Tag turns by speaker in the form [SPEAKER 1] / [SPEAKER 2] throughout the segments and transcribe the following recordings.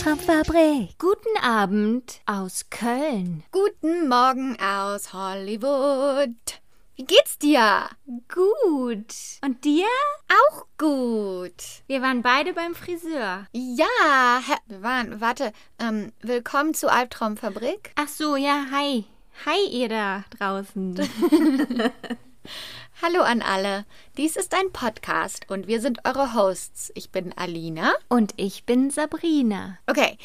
[SPEAKER 1] Albtraumfabrik.
[SPEAKER 2] Guten Abend aus Köln.
[SPEAKER 3] Guten Morgen aus Hollywood. Wie geht's dir?
[SPEAKER 2] Gut. Und dir?
[SPEAKER 3] Auch gut.
[SPEAKER 2] Wir waren beide beim Friseur.
[SPEAKER 3] Ja, wir waren, warte, ähm, willkommen zu Albtraumfabrik.
[SPEAKER 2] Ach so, ja, hi. Hi, ihr da draußen.
[SPEAKER 3] Hallo an alle. Dies ist ein Podcast und wir sind eure Hosts. Ich bin Alina.
[SPEAKER 2] Und ich bin Sabrina.
[SPEAKER 3] Okay,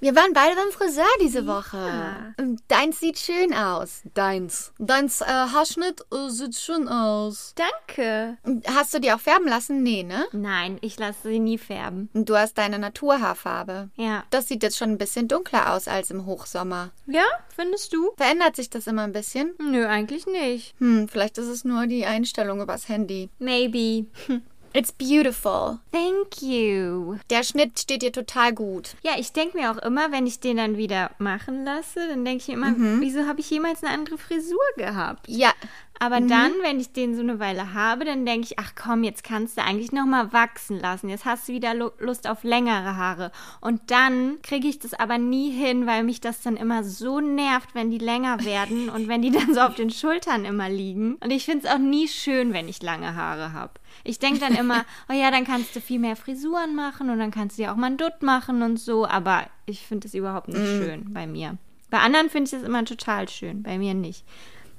[SPEAKER 3] wir waren beide beim Friseur diese Woche. Und Deins sieht schön aus. Deins. Deins äh, Haarschnitt äh, sieht schön aus.
[SPEAKER 2] Danke.
[SPEAKER 3] Hast du die auch färben lassen? Nee, ne?
[SPEAKER 2] Nein, ich lasse sie nie färben.
[SPEAKER 3] Du hast deine Naturhaarfarbe.
[SPEAKER 2] Ja.
[SPEAKER 3] Das sieht jetzt schon ein bisschen dunkler aus als im Hochsommer.
[SPEAKER 2] Ja, findest du?
[SPEAKER 3] Verändert sich das immer ein bisschen?
[SPEAKER 2] Nö, eigentlich nicht.
[SPEAKER 3] Hm, vielleicht ist es nur die Einstellung übers Handy.
[SPEAKER 2] Maybe.
[SPEAKER 3] It's beautiful.
[SPEAKER 2] Thank you.
[SPEAKER 3] Der Schnitt steht dir total gut.
[SPEAKER 2] Ja, ich denke mir auch immer, wenn ich den dann wieder machen lasse, dann denke ich mir immer, wieso habe ich jemals eine andere Frisur gehabt?
[SPEAKER 3] Ja,
[SPEAKER 2] Aber dann, wenn ich den so eine Weile habe, dann denke ich, ach komm, jetzt kannst du eigentlich noch mal wachsen lassen. Jetzt hast du wieder Lu- Lust auf längere Haare. Und dann kriege ich das aber nie hin, weil mich das dann immer so nervt, wenn die länger werden und wenn die dann so auf den Schultern immer liegen. Und ich finde es auch nie schön, wenn ich lange Haare habe. Ich denke dann immer, oh ja, dann kannst du viel mehr Frisuren machen und dann kannst du dir auch mal einen Dutt machen und so. Aber ich finde es überhaupt nicht schön bei mir. Bei anderen finde ich das immer total schön, bei mir nicht.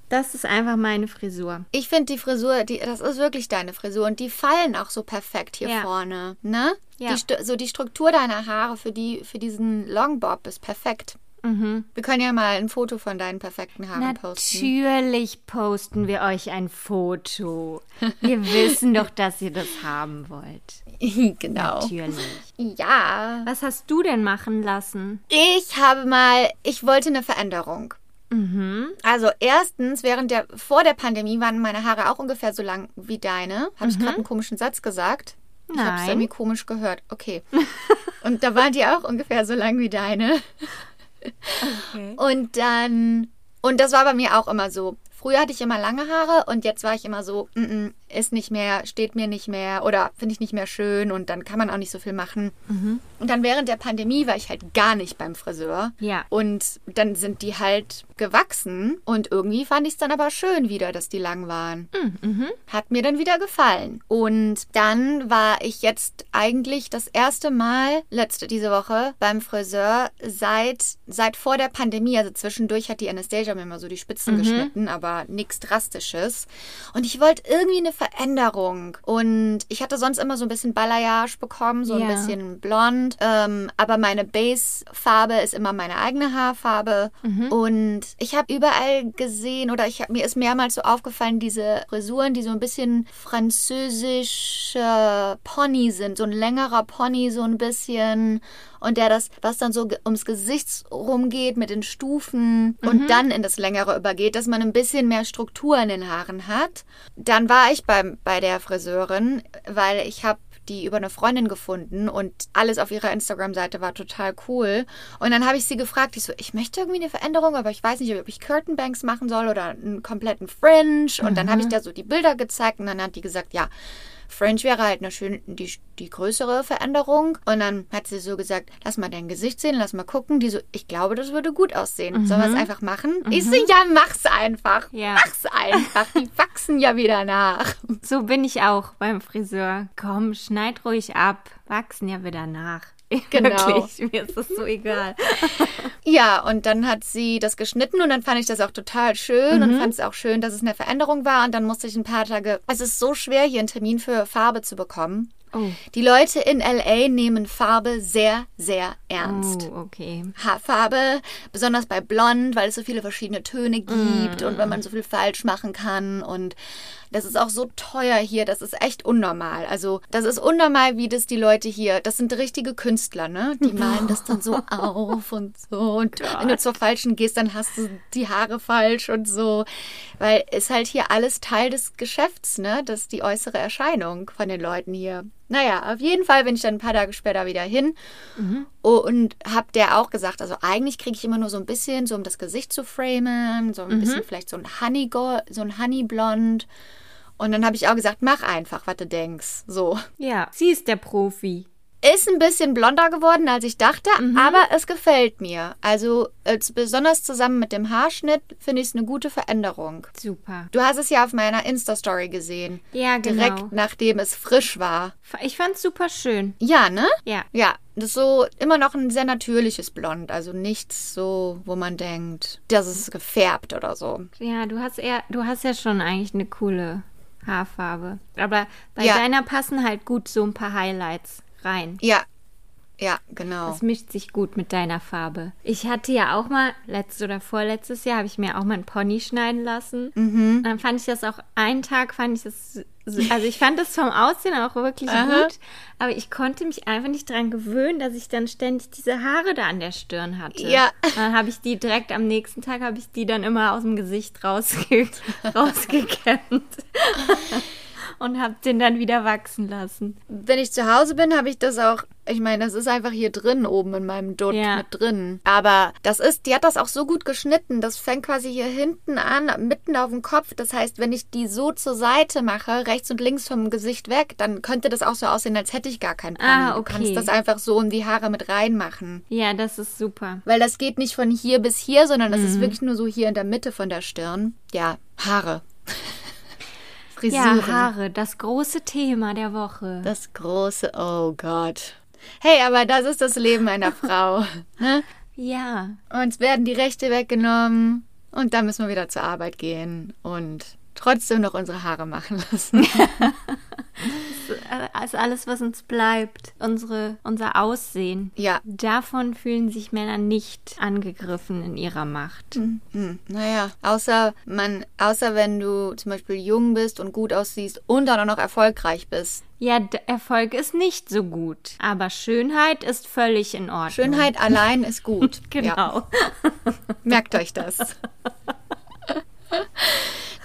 [SPEAKER 2] Das ist einfach meine Frisur.
[SPEAKER 3] ich finde die Frisur, die, das ist wirklich deine Frisur und die fallen auch so perfekt hier
[SPEAKER 2] Ja.
[SPEAKER 3] vorne, ne?
[SPEAKER 2] Ja.
[SPEAKER 3] Die, so die Struktur deiner Haare für, die, für diesen Longbob ist perfekt.
[SPEAKER 2] Mhm.
[SPEAKER 3] Wir können ja mal ein Foto von deinen perfekten Haaren posten.
[SPEAKER 2] Natürlich posten wir euch ein Foto. Wir wissen doch, dass ihr das haben wollt.
[SPEAKER 3] genau.
[SPEAKER 2] Natürlich.
[SPEAKER 3] Ja.
[SPEAKER 2] Was hast du denn machen lassen?
[SPEAKER 3] Ich habe mal, ich wollte eine Veränderung.
[SPEAKER 2] Mhm.
[SPEAKER 3] Also erstens, während der vor der Pandemie waren meine Haare auch ungefähr so lang wie deine. Habe ich gerade einen komischen Satz gesagt? Ich habe es
[SPEAKER 2] Mhm. Nein.
[SPEAKER 3] irgendwie komisch gehört. Okay. Und da waren die auch ungefähr so lang wie deine. Und dann und das war bei mir auch immer so. Früher hatte ich immer lange Haare und jetzt war ich immer so, mm -mm, ist nicht mehr, steht mir nicht mehr oder finde ich nicht mehr schön und dann kann man auch nicht so viel machen. Und dann während der Pandemie war ich halt gar nicht beim Friseur.
[SPEAKER 2] Ja.
[SPEAKER 3] Und dann sind die halt gewachsen und irgendwie fand ich es dann aber schön wieder, dass die lang waren. Hat mir dann wieder gefallen. Und dann war ich jetzt eigentlich das erste Mal letzte diese Woche beim Friseur seit seit vor der Pandemie. Also zwischendurch hat die Anastasia mir mal so die Spitzen geschnitten, aber nichts Drastisches. Und ich wollte irgendwie eine Veränderung. Und ich hatte sonst immer so ein bisschen Balayage bekommen, so ein
[SPEAKER 2] Ja.
[SPEAKER 3] bisschen blond. Ähm, aber meine Base-Farbe ist immer meine eigene Haarfarbe. Und ich habe überall gesehen oder ich hab, mir ist mehrmals so aufgefallen, diese Frisuren, die so ein bisschen französische Pony sind. So ein längerer Pony, so ein bisschen. Und der das, was dann so ums Gesicht rumgeht mit den Stufen und dann in das längere übergeht, dass man ein bisschen mehr Struktur in den Haaren hat. Dann war ich beim, bei der Friseurin, weil ich habe die über eine Freundin gefunden und alles auf ihrer Instagram-Seite war total cool. Und dann habe ich sie gefragt, ich so, ich möchte irgendwie eine Veränderung, aber ich weiß nicht, ob ich Curtainbanks machen soll oder einen kompletten Fringe. Und dann habe ich da so die Bilder gezeigt und dann hat die gesagt, ja, Fringe wäre halt eine schön, die, die größere Veränderung. Und dann hat sie so gesagt, lass mal dein Gesicht sehen, lass mal gucken. Die so, ich glaube, das würde gut aussehen. Sollen wir es einfach machen? Ich so, ja, mach's einfach.
[SPEAKER 2] Ja.
[SPEAKER 3] Mach's einfach. Die wachsen ja wieder nach.
[SPEAKER 2] So bin ich auch beim Friseur. Komm, schneid ruhig ab. Wachsen ja wieder nach.
[SPEAKER 3] Genau.
[SPEAKER 2] Wirklich, mir ist das so egal.
[SPEAKER 3] Ja, und dann hat sie das geschnitten und dann fand ich das auch total schön und fand es auch schön, dass es eine Veränderung war. Und dann musste ich ein paar Tage. Es ist so schwer, hier einen Termin für Farbe zu bekommen.
[SPEAKER 2] Oh.
[SPEAKER 3] Die Leute in LA nehmen Farbe sehr, sehr ernst.
[SPEAKER 2] Oh, okay.
[SPEAKER 3] Haarfarbe, besonders bei Blond, weil es so viele verschiedene Töne gibt und wenn man so viel falsch machen kann und das ist auch so teuer hier, das ist echt unnormal. Also, das ist unnormal, wie das die Leute hier, das sind richtige Künstler, ne? Die malen das dann so auf und so. Und wenn du zur falschen gehst, dann hast du die Haare falsch und so. Weil ist halt hier alles Teil des Geschäfts, ne? Das ist die äußere Erscheinung von den Leuten hier. Naja, auf jeden Fall bin ich dann ein paar Tage später wieder hin und hab der auch gesagt, also eigentlich kriege ich immer nur so ein bisschen, so um das Gesicht zu framen, so ein bisschen vielleicht so ein Honey so ein Honey Blond. Und dann habe ich auch gesagt, mach einfach, was du denkst. So.
[SPEAKER 2] Ja, sie ist der Profi.
[SPEAKER 3] Ist ein bisschen blonder geworden, als ich dachte, aber es gefällt mir. Also als, besonders zusammen mit dem Haarschnitt finde ich es eine gute Veränderung.
[SPEAKER 2] Super.
[SPEAKER 3] Du hast es ja auf meiner Insta-Story gesehen.
[SPEAKER 2] Ja, genau.
[SPEAKER 3] Direkt nachdem es frisch war.
[SPEAKER 2] Ich fand's super schön.
[SPEAKER 3] Ja, ne?
[SPEAKER 2] Ja.
[SPEAKER 3] Ja, das ist so immer noch ein sehr natürliches Blond. Also nichts so, wo man denkt, das ist gefärbt oder so.
[SPEAKER 2] Ja, du hast eher, du hast ja schon eigentlich eine coole Haarfarbe. Aber bei
[SPEAKER 3] Ja.
[SPEAKER 2] deiner passen halt gut so ein paar Highlights rein.
[SPEAKER 3] Ja, ja, genau.
[SPEAKER 2] Das mischt sich gut mit deiner Farbe. Ich hatte ja auch mal, letztes oder vorletztes Jahr, habe ich mir auch mal einen Pony schneiden lassen.
[SPEAKER 3] Mhm.
[SPEAKER 2] Dann fand ich das auch, einen Tag fand ich das, so- also ich fand das vom Aussehen auch wirklich
[SPEAKER 3] Aha.
[SPEAKER 2] gut, aber ich konnte mich einfach nicht dran gewöhnen, dass ich dann ständig diese Haare da an der Stirn hatte.
[SPEAKER 3] Ja.
[SPEAKER 2] Und dann habe ich die direkt am nächsten Tag, habe ich die dann immer aus dem Gesicht rausge rausgekämmt. Und habe den dann wieder wachsen lassen.
[SPEAKER 3] Wenn ich zu Hause bin, habe ich das auch. Ich meine, das ist einfach hier drin, oben in meinem Dutt
[SPEAKER 2] Ja.
[SPEAKER 3] mit drin. Aber das ist, die hat das auch so gut geschnitten. Das fängt quasi hier hinten an, mitten auf dem Kopf. Das heißt, wenn ich die so zur Seite mache, rechts und links vom Gesicht weg, dann könnte das auch so aussehen, als hätte ich gar keinen Pony.
[SPEAKER 2] Ah,
[SPEAKER 3] Du
[SPEAKER 2] okay.
[SPEAKER 3] kannst das einfach so in die Haare mit reinmachen.
[SPEAKER 2] Ja, das ist super.
[SPEAKER 3] Weil das geht nicht von hier bis hier, sondern das
[SPEAKER 2] Mhm.
[SPEAKER 3] ist wirklich nur so hier in der Mitte von der Stirn. Ja, Haare.
[SPEAKER 2] Ja,
[SPEAKER 3] Frisuren.
[SPEAKER 2] Haare, das große Thema der Woche.
[SPEAKER 3] Das große, oh Gott. Hey, aber das ist das Leben einer Frau. Ne?
[SPEAKER 2] Ja,
[SPEAKER 3] Uns werden die Rechte weggenommen und dann müssen wir wieder zur Arbeit gehen und trotzdem noch unsere Haare machen lassen.
[SPEAKER 2] also alles, was uns bleibt, unsere, unser Aussehen.
[SPEAKER 3] Ja.
[SPEAKER 2] Davon fühlen sich Männer nicht angegriffen in ihrer Macht.
[SPEAKER 3] Hm, naja, außer man, außer wenn du zum Beispiel jung bist und gut aussiehst und dann auch noch erfolgreich bist.
[SPEAKER 2] Ja, Erfolg ist nicht so gut, aber Schönheit ist völlig in Ordnung.
[SPEAKER 3] Schönheit allein ist gut.
[SPEAKER 2] Genau.
[SPEAKER 3] merkt euch das.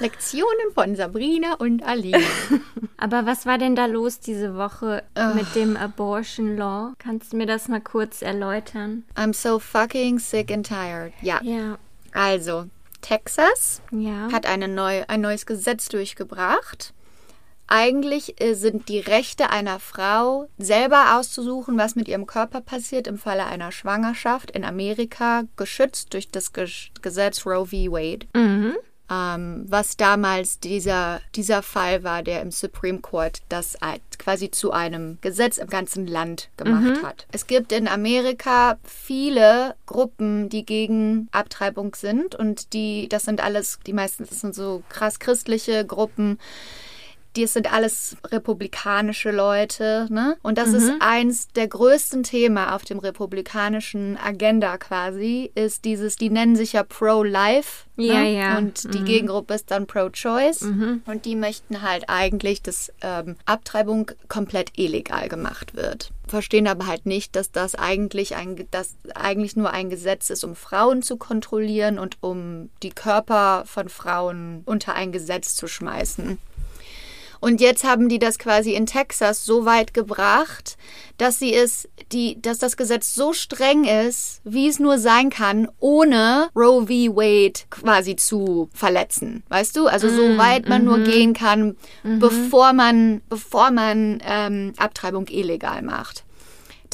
[SPEAKER 3] Lektionen von Sabrina und Aline.
[SPEAKER 2] Aber was war denn da los diese Woche
[SPEAKER 3] Ah.
[SPEAKER 2] mit dem Abortion Law? Kannst du mir das mal kurz erläutern?
[SPEAKER 3] I'm so fucking sick and tired. Ja,
[SPEAKER 2] Ja,
[SPEAKER 3] also Texas
[SPEAKER 2] ja.
[SPEAKER 3] hat eine neu, ein neues Gesetz durchgebracht. Eigentlich äh, sind die Rechte einer Frau, selber auszusuchen, was mit ihrem Körper passiert im Falle einer Schwangerschaft in Amerika, geschützt durch das Ges Gesetz Roe v. Wade.
[SPEAKER 2] Mhm.
[SPEAKER 3] Ähm, was damals dieser, dieser Fall war, der im Supreme Court das quasi zu einem Gesetz im ganzen Land gemacht hat. Es gibt in Amerika viele Gruppen, die gegen Abtreibung sind und die, das sind alles, die meisten, das sind so krass christliche Gruppen, die sind alles republikanische Leute, ne? Und das ist eins der größten Themen auf dem republikanischen Agenda quasi, ist dieses, die nennen sich ja Pro-Life.
[SPEAKER 2] Ja,
[SPEAKER 3] ne?
[SPEAKER 2] ja.
[SPEAKER 3] Und die Gegengruppe ist dann Pro-Choice. Und die möchten halt eigentlich, dass ähm, Abtreibung komplett illegal gemacht wird. Verstehen aber halt nicht, dass das eigentlich ein, dass eigentlich nur ein Gesetz ist, um Frauen zu kontrollieren und um die Körper von Frauen unter ein Gesetz zu schmeißen. Und jetzt haben die das quasi in Texas so weit gebracht, dass sie es, die, dass das Gesetz so streng ist, wie es nur sein kann, ohne Roe v. Wade quasi zu verletzen. Weißt du? Also so weit man nur gehen kann, bevor man, bevor man ähm, Abtreibung illegal macht.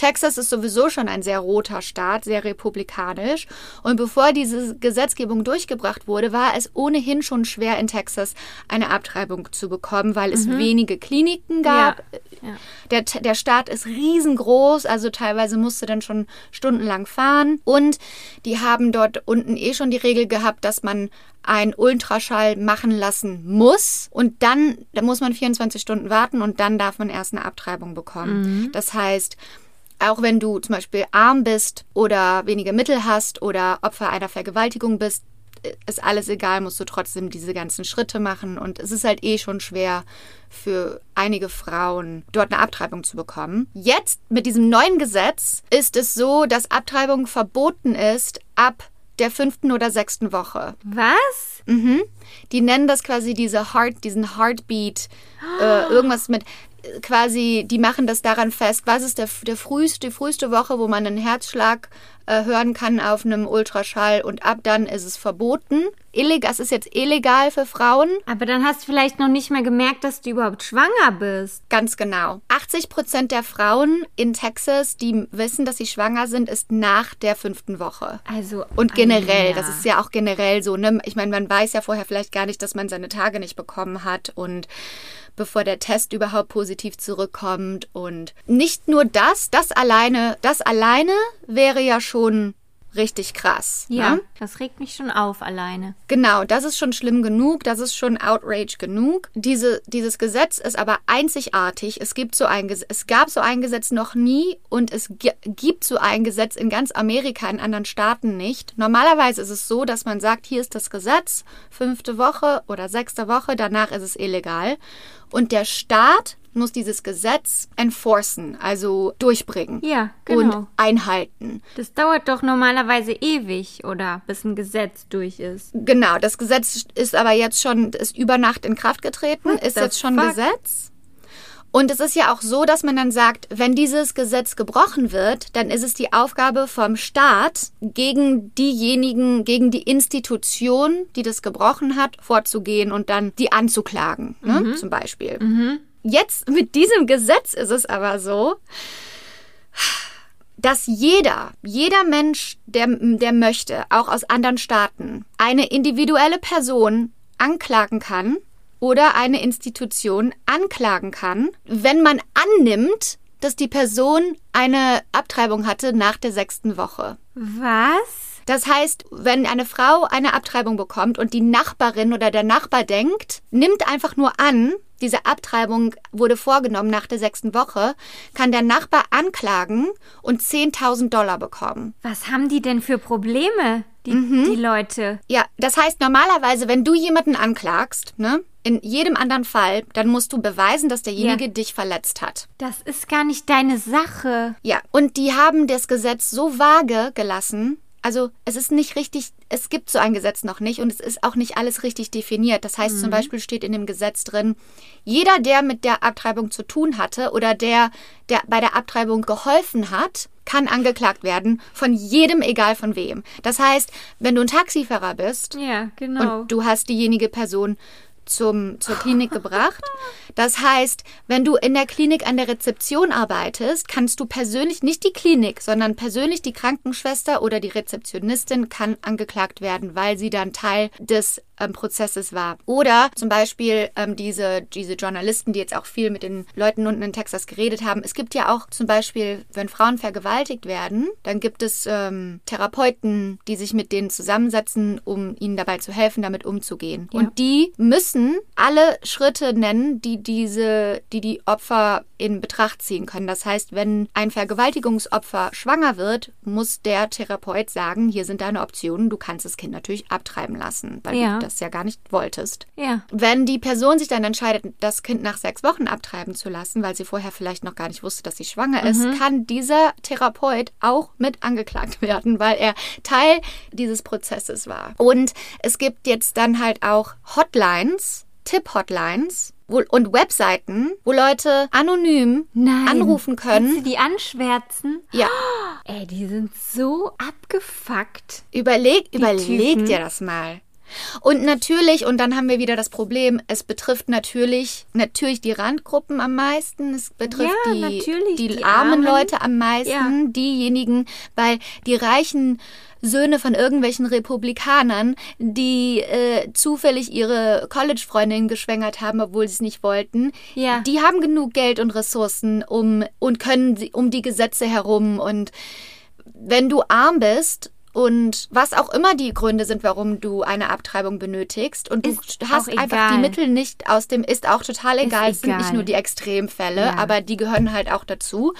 [SPEAKER 3] Texas ist sowieso schon ein sehr roter Staat, sehr republikanisch. Und bevor diese Gesetzgebung durchgebracht wurde, war es ohnehin schon schwer in Texas eine Abtreibung zu bekommen, weil es wenige Kliniken gab.
[SPEAKER 2] Ja. Ja.
[SPEAKER 3] Der, der Staat ist riesengroß, also teilweise musste dann schon stundenlang fahren. Und die haben dort unten eh schon die Regel gehabt, dass man einen Ultraschall machen lassen muss. Und dann, da muss man 24 Stunden warten und dann darf man erst eine Abtreibung bekommen. Das heißt, auch wenn du zum Beispiel arm bist oder wenige Mittel hast oder Opfer einer Vergewaltigung bist, ist alles egal, musst du trotzdem diese ganzen Schritte machen. Und es ist halt eh schon schwer für einige Frauen, dort eine Abtreibung zu bekommen. Jetzt mit diesem neuen Gesetz ist es so, dass Abtreibung verboten ist ab der fünften oder sechsten Woche.
[SPEAKER 2] Was?
[SPEAKER 3] Mhm. Die nennen das quasi diese Heart, diesen Heartbeat, äh, irgendwas mit quasi, die machen das daran fest, was ist der, der früheste, die früheste Woche, wo man einen Herzschlag äh, hören kann auf einem Ultraschall und ab dann ist es verboten. Illegal, es ist jetzt illegal für Frauen.
[SPEAKER 2] Aber dann hast du vielleicht noch nicht mal gemerkt, dass du überhaupt schwanger bist.
[SPEAKER 3] Ganz genau. 80 Prozent der Frauen in Texas, die wissen, dass sie schwanger sind, ist nach der fünften Woche.
[SPEAKER 2] Also
[SPEAKER 3] Und generell,
[SPEAKER 2] ja.
[SPEAKER 3] das ist ja auch generell so, ne? Ich meine, man weiß ja vorher vielleicht gar nicht, dass man seine Tage nicht bekommen hat und bevor der Test überhaupt positiv zurückkommt und nicht nur das, das alleine, das alleine wäre ja schon richtig krass.
[SPEAKER 2] Ja,
[SPEAKER 3] Ne?
[SPEAKER 2] das regt mich schon auf alleine.
[SPEAKER 3] Genau, das ist schon schlimm genug, das ist schon Outrage genug. Diese, dieses Gesetz ist aber einzigartig. Es gibt so ein Gesetz, es gab so ein Gesetz noch nie und es gi- gibt so ein Gesetz in ganz Amerika, in anderen Staaten nicht. Normalerweise ist es so, dass man sagt, hier ist das Gesetz, fünfte Woche oder sechste Woche, danach ist es illegal. Und der Staat muss dieses Gesetz enforcen, also durchbringen
[SPEAKER 2] Ja, genau.
[SPEAKER 3] und einhalten.
[SPEAKER 2] Das dauert doch normalerweise ewig, oder? Bis ein Gesetz durch ist.
[SPEAKER 3] Genau, das Gesetz ist aber jetzt schon, ist über Nacht in Kraft getreten,
[SPEAKER 2] What
[SPEAKER 3] ist jetzt schon
[SPEAKER 2] fuck?
[SPEAKER 3] Gesetz. Und es ist ja auch so, dass man dann sagt, wenn dieses Gesetz gebrochen wird, dann ist es die Aufgabe vom Staat, gegen diejenigen, gegen die Institution, die das gebrochen hat, vorzugehen und dann die anzuklagen,
[SPEAKER 2] Mhm.
[SPEAKER 3] ne, zum Beispiel. Jetzt mit diesem Gesetz ist es aber so, dass jeder, jeder Mensch, der, der möchte, auch aus anderen Staaten, eine individuelle Person anklagen kann oder eine Institution anklagen kann, wenn man annimmt, dass die Person eine Abtreibung hatte nach der sechsten Woche.
[SPEAKER 2] Was?
[SPEAKER 3] Das heißt, wenn eine Frau eine Abtreibung bekommt und die Nachbarin oder der Nachbar denkt, nimmt einfach nur an, diese Abtreibung wurde vorgenommen nach der sechsten Woche, kann der Nachbar anklagen und 10.000 Dollar bekommen.
[SPEAKER 2] Was haben die denn für Probleme, die,
[SPEAKER 3] Mhm.
[SPEAKER 2] die Leute?
[SPEAKER 3] Ja, das heißt normalerweise, wenn du jemanden anklagst, ne, in jedem anderen Fall, dann musst du beweisen, dass derjenige
[SPEAKER 2] Ja.
[SPEAKER 3] dich verletzt hat.
[SPEAKER 2] Das ist gar nicht deine Sache.
[SPEAKER 3] Ja, und die haben das Gesetz so vage gelassen. Also es ist nicht richtig, es gibt so ein Gesetz noch nicht und es ist auch nicht alles richtig definiert. Das heißt zum Beispiel steht in dem Gesetz drin, jeder, der mit der Abtreibung zu tun hatte oder der, der bei der Abtreibung geholfen hat, kann angeklagt werden von jedem, egal von wem. Das heißt, wenn du ein Taxifahrer bist
[SPEAKER 2] Ja, genau.
[SPEAKER 3] und du hast diejenige Person zum, zur Klinik gebracht. Das heißt, wenn du in der Klinik an der Rezeption arbeitest, kannst du persönlich, nicht die Klinik, sondern persönlich die Krankenschwester oder die Rezeptionistin kann angeklagt werden, weil sie dann Teil des ähm, Prozesses war. Oder zum Beispiel ähm, diese, diese Journalisten, die jetzt auch viel mit den Leuten unten in Texas geredet haben. Es gibt ja auch zum Beispiel, wenn Frauen vergewaltigt werden, dann gibt es ähm, Therapeuten, die sich mit denen zusammensetzen, um ihnen dabei zu helfen, damit umzugehen.
[SPEAKER 2] Ja.
[SPEAKER 3] Und die müssen alle Schritte nennen, die diese, die die Opfer in Betracht ziehen können. Das heißt, wenn ein Vergewaltigungsopfer schwanger wird, muss der Therapeut sagen, hier sind deine Optionen, du kannst das Kind natürlich abtreiben lassen, weil
[SPEAKER 2] Ja.
[SPEAKER 3] du das ja gar nicht wolltest.
[SPEAKER 2] ja.
[SPEAKER 3] Wenn die Person sich dann entscheidet, das Kind nach sechs Wochen abtreiben zu lassen, weil sie vorher vielleicht noch gar nicht wusste, dass sie schwanger ist, kann dieser Therapeut auch mit angeklagt werden, weil er Teil dieses Prozesses war. Und es gibt jetzt dann halt auch Hotlines, Tipp-Hotlines und Webseiten, wo Leute anonym
[SPEAKER 2] Nein.
[SPEAKER 3] anrufen
[SPEAKER 2] Kannst du
[SPEAKER 3] können.
[SPEAKER 2] die anschwärzen?
[SPEAKER 3] Ja,
[SPEAKER 2] Ey, die sind so abgefuckt.
[SPEAKER 3] überleg, überleg dir das mal. Und natürlich, und dann haben wir wieder das Problem, es betrifft natürlich, natürlich die Randgruppen am meisten, es betrifft
[SPEAKER 2] Ja,
[SPEAKER 3] die, die,
[SPEAKER 2] die
[SPEAKER 3] armen
[SPEAKER 2] Armen.
[SPEAKER 3] Leute am meisten,
[SPEAKER 2] Ja.
[SPEAKER 3] diejenigen, weil die reichen Söhne von irgendwelchen Republikanern, die äh, zufällig ihre College-Freundin geschwängert haben, obwohl sie es nicht wollten,
[SPEAKER 2] Ja.
[SPEAKER 3] die haben genug Geld und Ressourcen um und können sie- um die Gesetze herum und wenn du arm bist und was auch immer die Gründe sind, warum du eine Abtreibung benötigst und du
[SPEAKER 2] Ist
[SPEAKER 3] hast
[SPEAKER 2] auch
[SPEAKER 3] einfach die
[SPEAKER 2] egal.
[SPEAKER 3] Mittel nicht aus dem, ist auch total egal. Es sind
[SPEAKER 2] egal.
[SPEAKER 3] nicht nur die Extremfälle,
[SPEAKER 2] Ja.
[SPEAKER 3] aber die gehören halt auch dazu.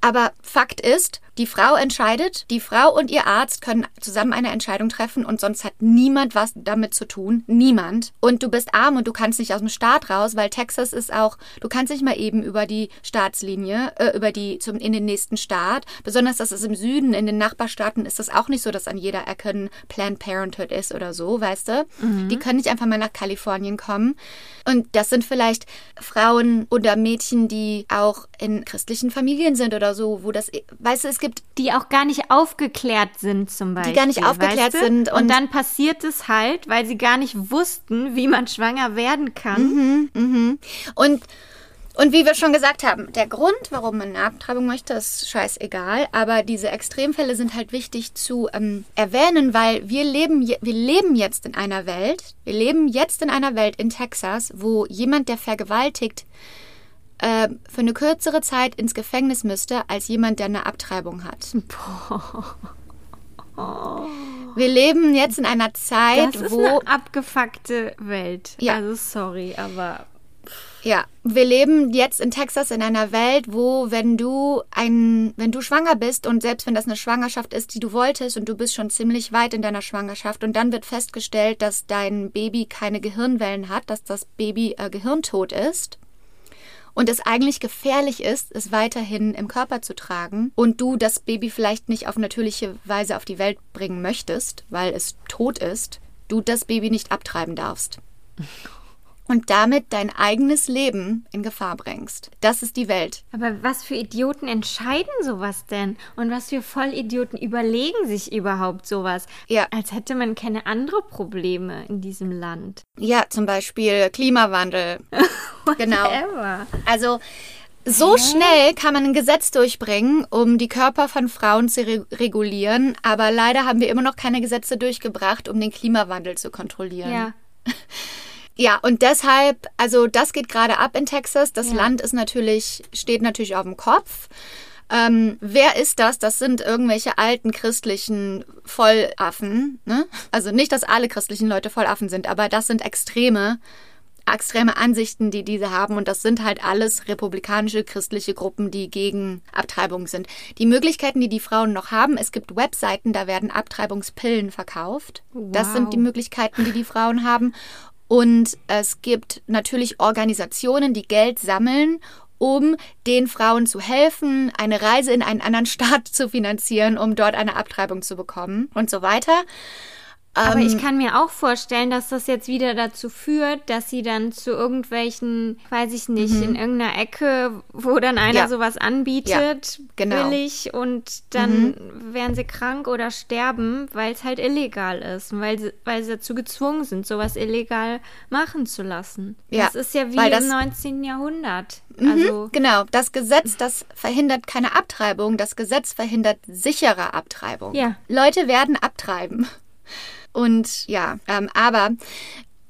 [SPEAKER 3] Aber Fakt ist, die Frau entscheidet, die Frau und ihr Arzt können zusammen eine Entscheidung treffen und sonst hat niemand was damit zu tun. Niemand. Und du bist arm und du kannst nicht aus dem Staat raus, weil Texas ist auch, du kannst nicht mal eben über die Staatslinie, äh, über die zum, in den nächsten Staat. Besonders das ist im Süden, in den Nachbarstaaten ist das auch nicht so, dass an jeder Ecke ein Planned Parenthood ist oder so, weißt du? Die können nicht einfach mal nach Kalifornien kommen. Und das sind vielleicht Frauen oder Mädchen, die auch in christlichen Familien sind oder so, wo das, weißt du, es gibt
[SPEAKER 2] die auch gar nicht aufgeklärt sind zum Beispiel.
[SPEAKER 3] gar nicht aufgeklärt
[SPEAKER 2] weißt du?
[SPEAKER 3] sind
[SPEAKER 2] Und,
[SPEAKER 3] und-
[SPEAKER 2] dann passiert es halt, weil sie gar nicht wussten, wie man schwanger werden kann.
[SPEAKER 3] Und, und wie wir schon gesagt haben, der Grund, warum man eine Abtreibung möchte, ist scheißegal. Aber diese Extremfälle sind halt wichtig zu ähm, erwähnen, weil wir leben, wir leben jetzt in einer Welt, wir leben jetzt in einer Welt in Texas, wo jemand, der vergewaltigt, äh, für eine kürzere Zeit ins Gefängnis müsste, als jemand, der eine Abtreibung hat. Wir leben jetzt in einer Zeit,
[SPEAKER 2] Das ist
[SPEAKER 3] wo
[SPEAKER 2] eine abgefuckte Welt.
[SPEAKER 3] Ja.
[SPEAKER 2] Also sorry, aber
[SPEAKER 3] Ja, wir leben jetzt in Texas in einer Welt, wo wenn du ein, wenn du schwanger bist und selbst wenn das eine Schwangerschaft ist, die du wolltest und du bist schon ziemlich weit in deiner Schwangerschaft und dann wird festgestellt, dass dein Baby keine Gehirnwellen hat, dass das Baby äh, gehirntot ist und es eigentlich gefährlich ist, es weiterhin im Körper zu tragen und du das Baby vielleicht nicht auf natürliche Weise auf die Welt bringen möchtest, weil es tot ist, du das Baby nicht abtreiben darfst und damit dein eigenes Leben in Gefahr bringst. Das ist die Welt.
[SPEAKER 2] Aber was für Idioten entscheiden sowas denn? Und was für Vollidioten überlegen sich überhaupt sowas?
[SPEAKER 3] Ja.
[SPEAKER 2] Als hätte man keine andere Probleme in diesem Land.
[SPEAKER 3] Ja, zum Beispiel Klimawandel. genau.
[SPEAKER 2] Ever.
[SPEAKER 3] Also so schnell kann man ein Gesetz durchbringen, um die Körper von Frauen zu re regulieren, aber leider haben wir immer noch keine Gesetze durchgebracht, um den Klimawandel zu kontrollieren.
[SPEAKER 2] Ja.
[SPEAKER 3] Ja, und deshalb, also das geht gerade ab in Texas. Das
[SPEAKER 2] Ja.
[SPEAKER 3] Land ist natürlich, steht natürlich auf dem Kopf. Ähm, wer ist das? Das sind irgendwelche alten christlichen Vollaffen. Ne? Also nicht, dass alle christlichen Leute Vollaffen sind, aber das sind extreme, extreme Ansichten, die diese haben. Und das sind halt alles republikanische christliche Gruppen, die gegen Abtreibung sind. Die Möglichkeiten, die die Frauen noch haben, es gibt Webseiten, da werden Abtreibungspillen verkauft. Das sind
[SPEAKER 2] Wow.
[SPEAKER 3] die Möglichkeiten, die die Frauen haben. Und es gibt natürlich Organisationen, die Geld sammeln, um den Frauen zu helfen, eine Reise in einen anderen Staat zu finanzieren, um dort eine Abtreibung zu bekommen und so weiter.
[SPEAKER 2] Aber
[SPEAKER 3] Ähm,
[SPEAKER 2] ich kann mir auch vorstellen, dass das jetzt wieder dazu führt, dass sie dann zu irgendwelchen, weiß ich nicht, in irgendeiner Ecke, wo dann einer
[SPEAKER 3] Mhm. Ja.
[SPEAKER 2] sowas anbietet,
[SPEAKER 3] genau. Mhm.
[SPEAKER 2] billig und dann werden sie krank oder sterben, weil es halt illegal ist und weil sie, weil sie dazu gezwungen sind, sowas illegal machen zu lassen.
[SPEAKER 3] Ja,
[SPEAKER 2] das ist ja wie
[SPEAKER 3] das-
[SPEAKER 2] im 19. Jahrhundert.
[SPEAKER 3] Mhm,
[SPEAKER 2] Also
[SPEAKER 3] genau, das Gesetz, das verhindert keine Abtreibung, das Gesetz verhindert sichere Abtreibung.
[SPEAKER 2] Ja.
[SPEAKER 3] Leute werden abtreiben. Und ja, ähm, aber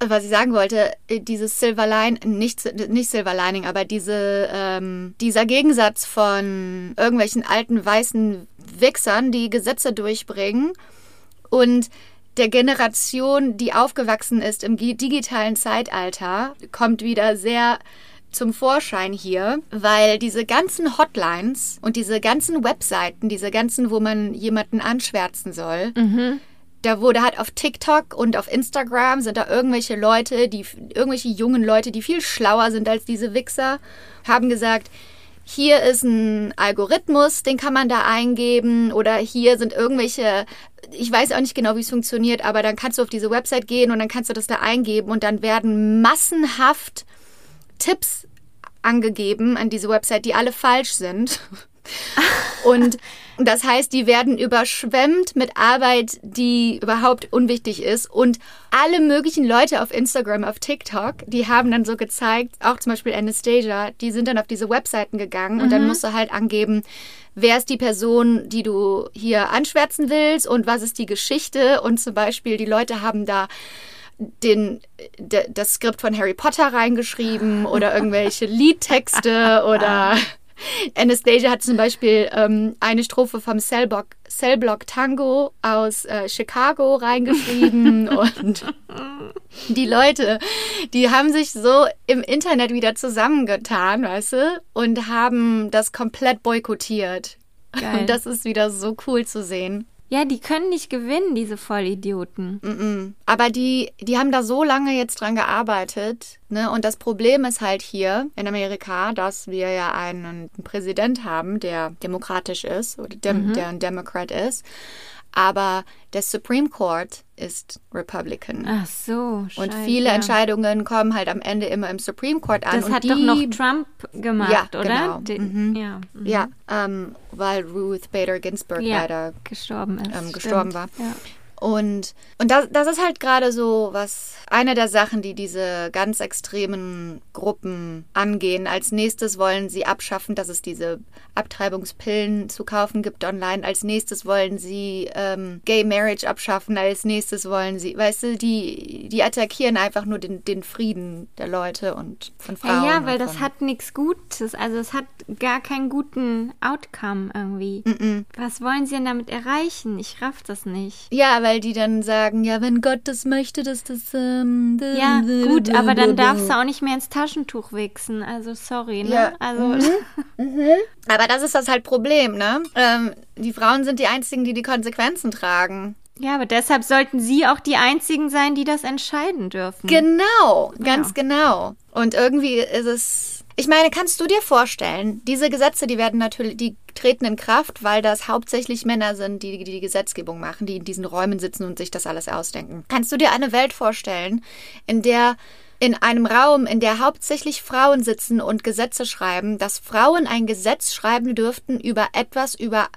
[SPEAKER 3] was ich sagen wollte, äh, dieses Silver Line, nicht, nicht Silver Lining, aber diese, ähm, dieser Gegensatz von irgendwelchen alten weißen Wichsern, die Gesetze durchbringen und der Generation, die aufgewachsen ist im gi- digitalen Zeitalter, kommt wieder sehr zum Vorschein hier, weil diese ganzen Hotlines und diese ganzen Webseiten, diese ganzen, wo man jemanden anschwärzen soll, da wurde halt auf TikTok und auf Instagram sind da irgendwelche Leute, die irgendwelche jungen Leute, die viel schlauer sind als diese Wichser, haben gesagt, hier ist ein Algorithmus, den kann man da eingeben oder hier sind irgendwelche, ich weiß auch nicht genau, wie es funktioniert, aber dann kannst du auf diese Website gehen und dann kannst du das da eingeben und dann werden massenhaft Tipps angegeben an diese Website, die alle falsch sind. Und Das heißt, die werden überschwemmt mit Arbeit, die überhaupt unwichtig ist. Und alle möglichen Leute auf Instagram, auf TikTok, die haben dann so gezeigt, auch zum Beispiel Anastasia, die sind dann auf diese Webseiten gegangen und dann musst du halt angeben, wer ist die Person, die du hier anschwärzen willst und was ist die Geschichte. Und zum Beispiel, die Leute haben da den, de, das Skript von Harry Potter reingeschrieben oder irgendwelche Liedtexte oder Anastasia hat zum Beispiel ähm, eine Strophe vom Cellblock, Cellblock Tango aus äh, Chicago reingeschrieben und die Leute, die haben sich so im Internet wieder zusammengetan, weißt du, und haben das komplett boykottiert.
[SPEAKER 2] Geil.
[SPEAKER 3] Und das ist wieder so cool zu sehen.
[SPEAKER 2] Ja, die können nicht gewinnen, diese Vollidioten.
[SPEAKER 3] Mm-mm. Aber die, die haben da so lange jetzt dran gearbeitet. Ne? Und das Problem ist halt hier in Amerika, dass wir ja einen Präsident haben, der demokratisch ist oder dem, der ein Democrat ist. Aber der Supreme Court ist Republican.
[SPEAKER 2] Ach so, scheiße.
[SPEAKER 3] und viele Entscheidungen kommen halt am Ende immer im Supreme Court an.
[SPEAKER 2] Das hat
[SPEAKER 3] die,
[SPEAKER 2] doch noch Trump gemacht,
[SPEAKER 3] Ja,
[SPEAKER 2] oder?
[SPEAKER 3] genau.
[SPEAKER 2] Den, Ja, mhm.
[SPEAKER 3] Ja, ähm, weil Ruth Bader Ginsburg
[SPEAKER 2] Ja,
[SPEAKER 3] leider
[SPEAKER 2] gestorben ist.
[SPEAKER 3] ähm, gestorben war.
[SPEAKER 2] Ja.
[SPEAKER 3] Und, und das, das ist halt gerade so was, eine der Sachen, die diese ganz extremen Gruppen angehen. Als nächstes wollen sie abschaffen, dass es diese Abtreibungspillen zu kaufen gibt online. Als nächstes wollen sie ähm, Gay Marriage abschaffen. Als nächstes wollen sie, weißt du, die, die attackieren einfach nur den, den Frieden der Leute und von Frauen.
[SPEAKER 2] Ja, ja, weil das hat nichts Gutes. Also es hat gar keinen guten Outcome irgendwie. Was wollen sie denn damit erreichen? Ich raff das nicht.
[SPEAKER 3] Ja, weil die dann sagen, ja, wenn Gott das möchte, dass das. Ähm,
[SPEAKER 2] Ja, gut, aber dann darfst du auch nicht mehr ins Taschentuch wichsen. Also sorry, ne?
[SPEAKER 3] Ja.
[SPEAKER 2] Also
[SPEAKER 3] Aber das ist das halt Problem, ne? Ähm, die Frauen sind die einzigen, die die Konsequenzen tragen.
[SPEAKER 2] ja, aber deshalb sollten sie auch die einzigen sein, die das entscheiden dürfen.
[SPEAKER 3] Genau, ganz genau. Und irgendwie ist es. Ich meine, kannst du dir vorstellen, diese Gesetze, die werden natürlich, die treten in Kraft, weil das hauptsächlich Männer sind, die die Gesetzgebung machen, die in diesen Räumen sitzen und sich das alles ausdenken. Kannst du dir eine Welt vorstellen, in der in einem Raum, in der hauptsächlich Frauen sitzen und Gesetze schreiben, dass Frauen ein Gesetz schreiben dürften über etwas, über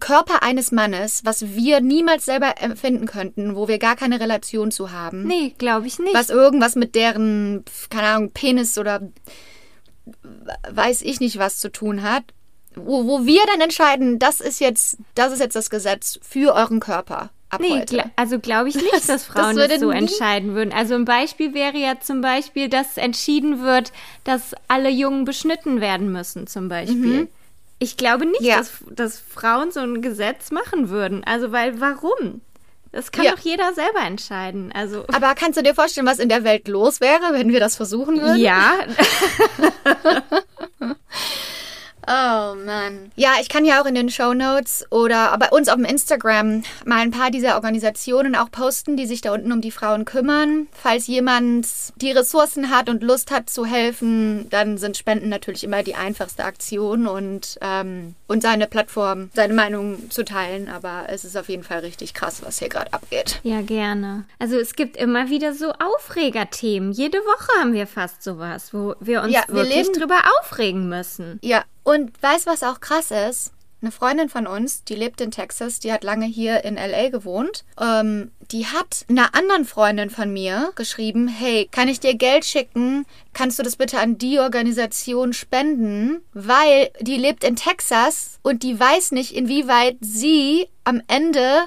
[SPEAKER 3] Körper eines Mannes, was wir niemals selber empfinden könnten, wo wir gar keine Relation zu haben.
[SPEAKER 2] Nee, glaube ich nicht.
[SPEAKER 3] Was irgendwas mit deren, keine Ahnung, Penis oder weiß ich nicht was zu tun hat. Wo, wo wir dann entscheiden, das ist jetzt, das ist jetzt das Gesetz für euren Körper ab
[SPEAKER 2] Nee,
[SPEAKER 3] heute.
[SPEAKER 2] gla also glaube ich nicht,
[SPEAKER 3] Das-
[SPEAKER 2] dass
[SPEAKER 3] das
[SPEAKER 2] Frauen
[SPEAKER 3] würde
[SPEAKER 2] das so entscheiden würden. Also ein Beispiel wäre ja zum Beispiel, dass entschieden wird, dass alle Jungen beschnitten werden müssen, zum Beispiel. Ich glaube nicht.
[SPEAKER 3] Ja.
[SPEAKER 2] dass, dass Frauen so ein Gesetz machen würden. Also, weil warum? Das kann
[SPEAKER 3] Ja.
[SPEAKER 2] doch jeder selber entscheiden. Also,
[SPEAKER 3] Aber kannst du dir vorstellen, was in der Welt los wäre, wenn wir das versuchen würden?
[SPEAKER 2] ja,
[SPEAKER 3] Oh Mann. Ja, ich kann ja auch in den Show Notes oder bei uns auf dem Instagram mal ein paar dieser Organisationen auch posten, die sich da unten um die Frauen kümmern. Falls jemand die Ressourcen hat und Lust hat zu helfen, dann sind Spenden natürlich immer die einfachste Aktion und, ähm, und seine Plattform, seine Meinung zu teilen. Aber es ist auf jeden Fall richtig krass, was hier gerade abgeht.
[SPEAKER 2] ja, gerne. Also es gibt immer wieder so Aufregerthemen. Jede Woche haben wir fast sowas, wo wir uns
[SPEAKER 3] Ja, wir
[SPEAKER 2] wirklich
[SPEAKER 3] leben-
[SPEAKER 2] drüber aufregen müssen.
[SPEAKER 3] Ja, und weißt was auch krass ist? Eine Freundin von uns, die lebt in Texas, die hat lange hier in LA gewohnt. Ähm, die hat einer anderen Freundin von mir geschrieben: Hey, kann ich dir Geld schicken? Kannst du das bitte an die Organisation spenden? Weil die lebt in Texas und die weiß nicht, inwieweit sie am Ende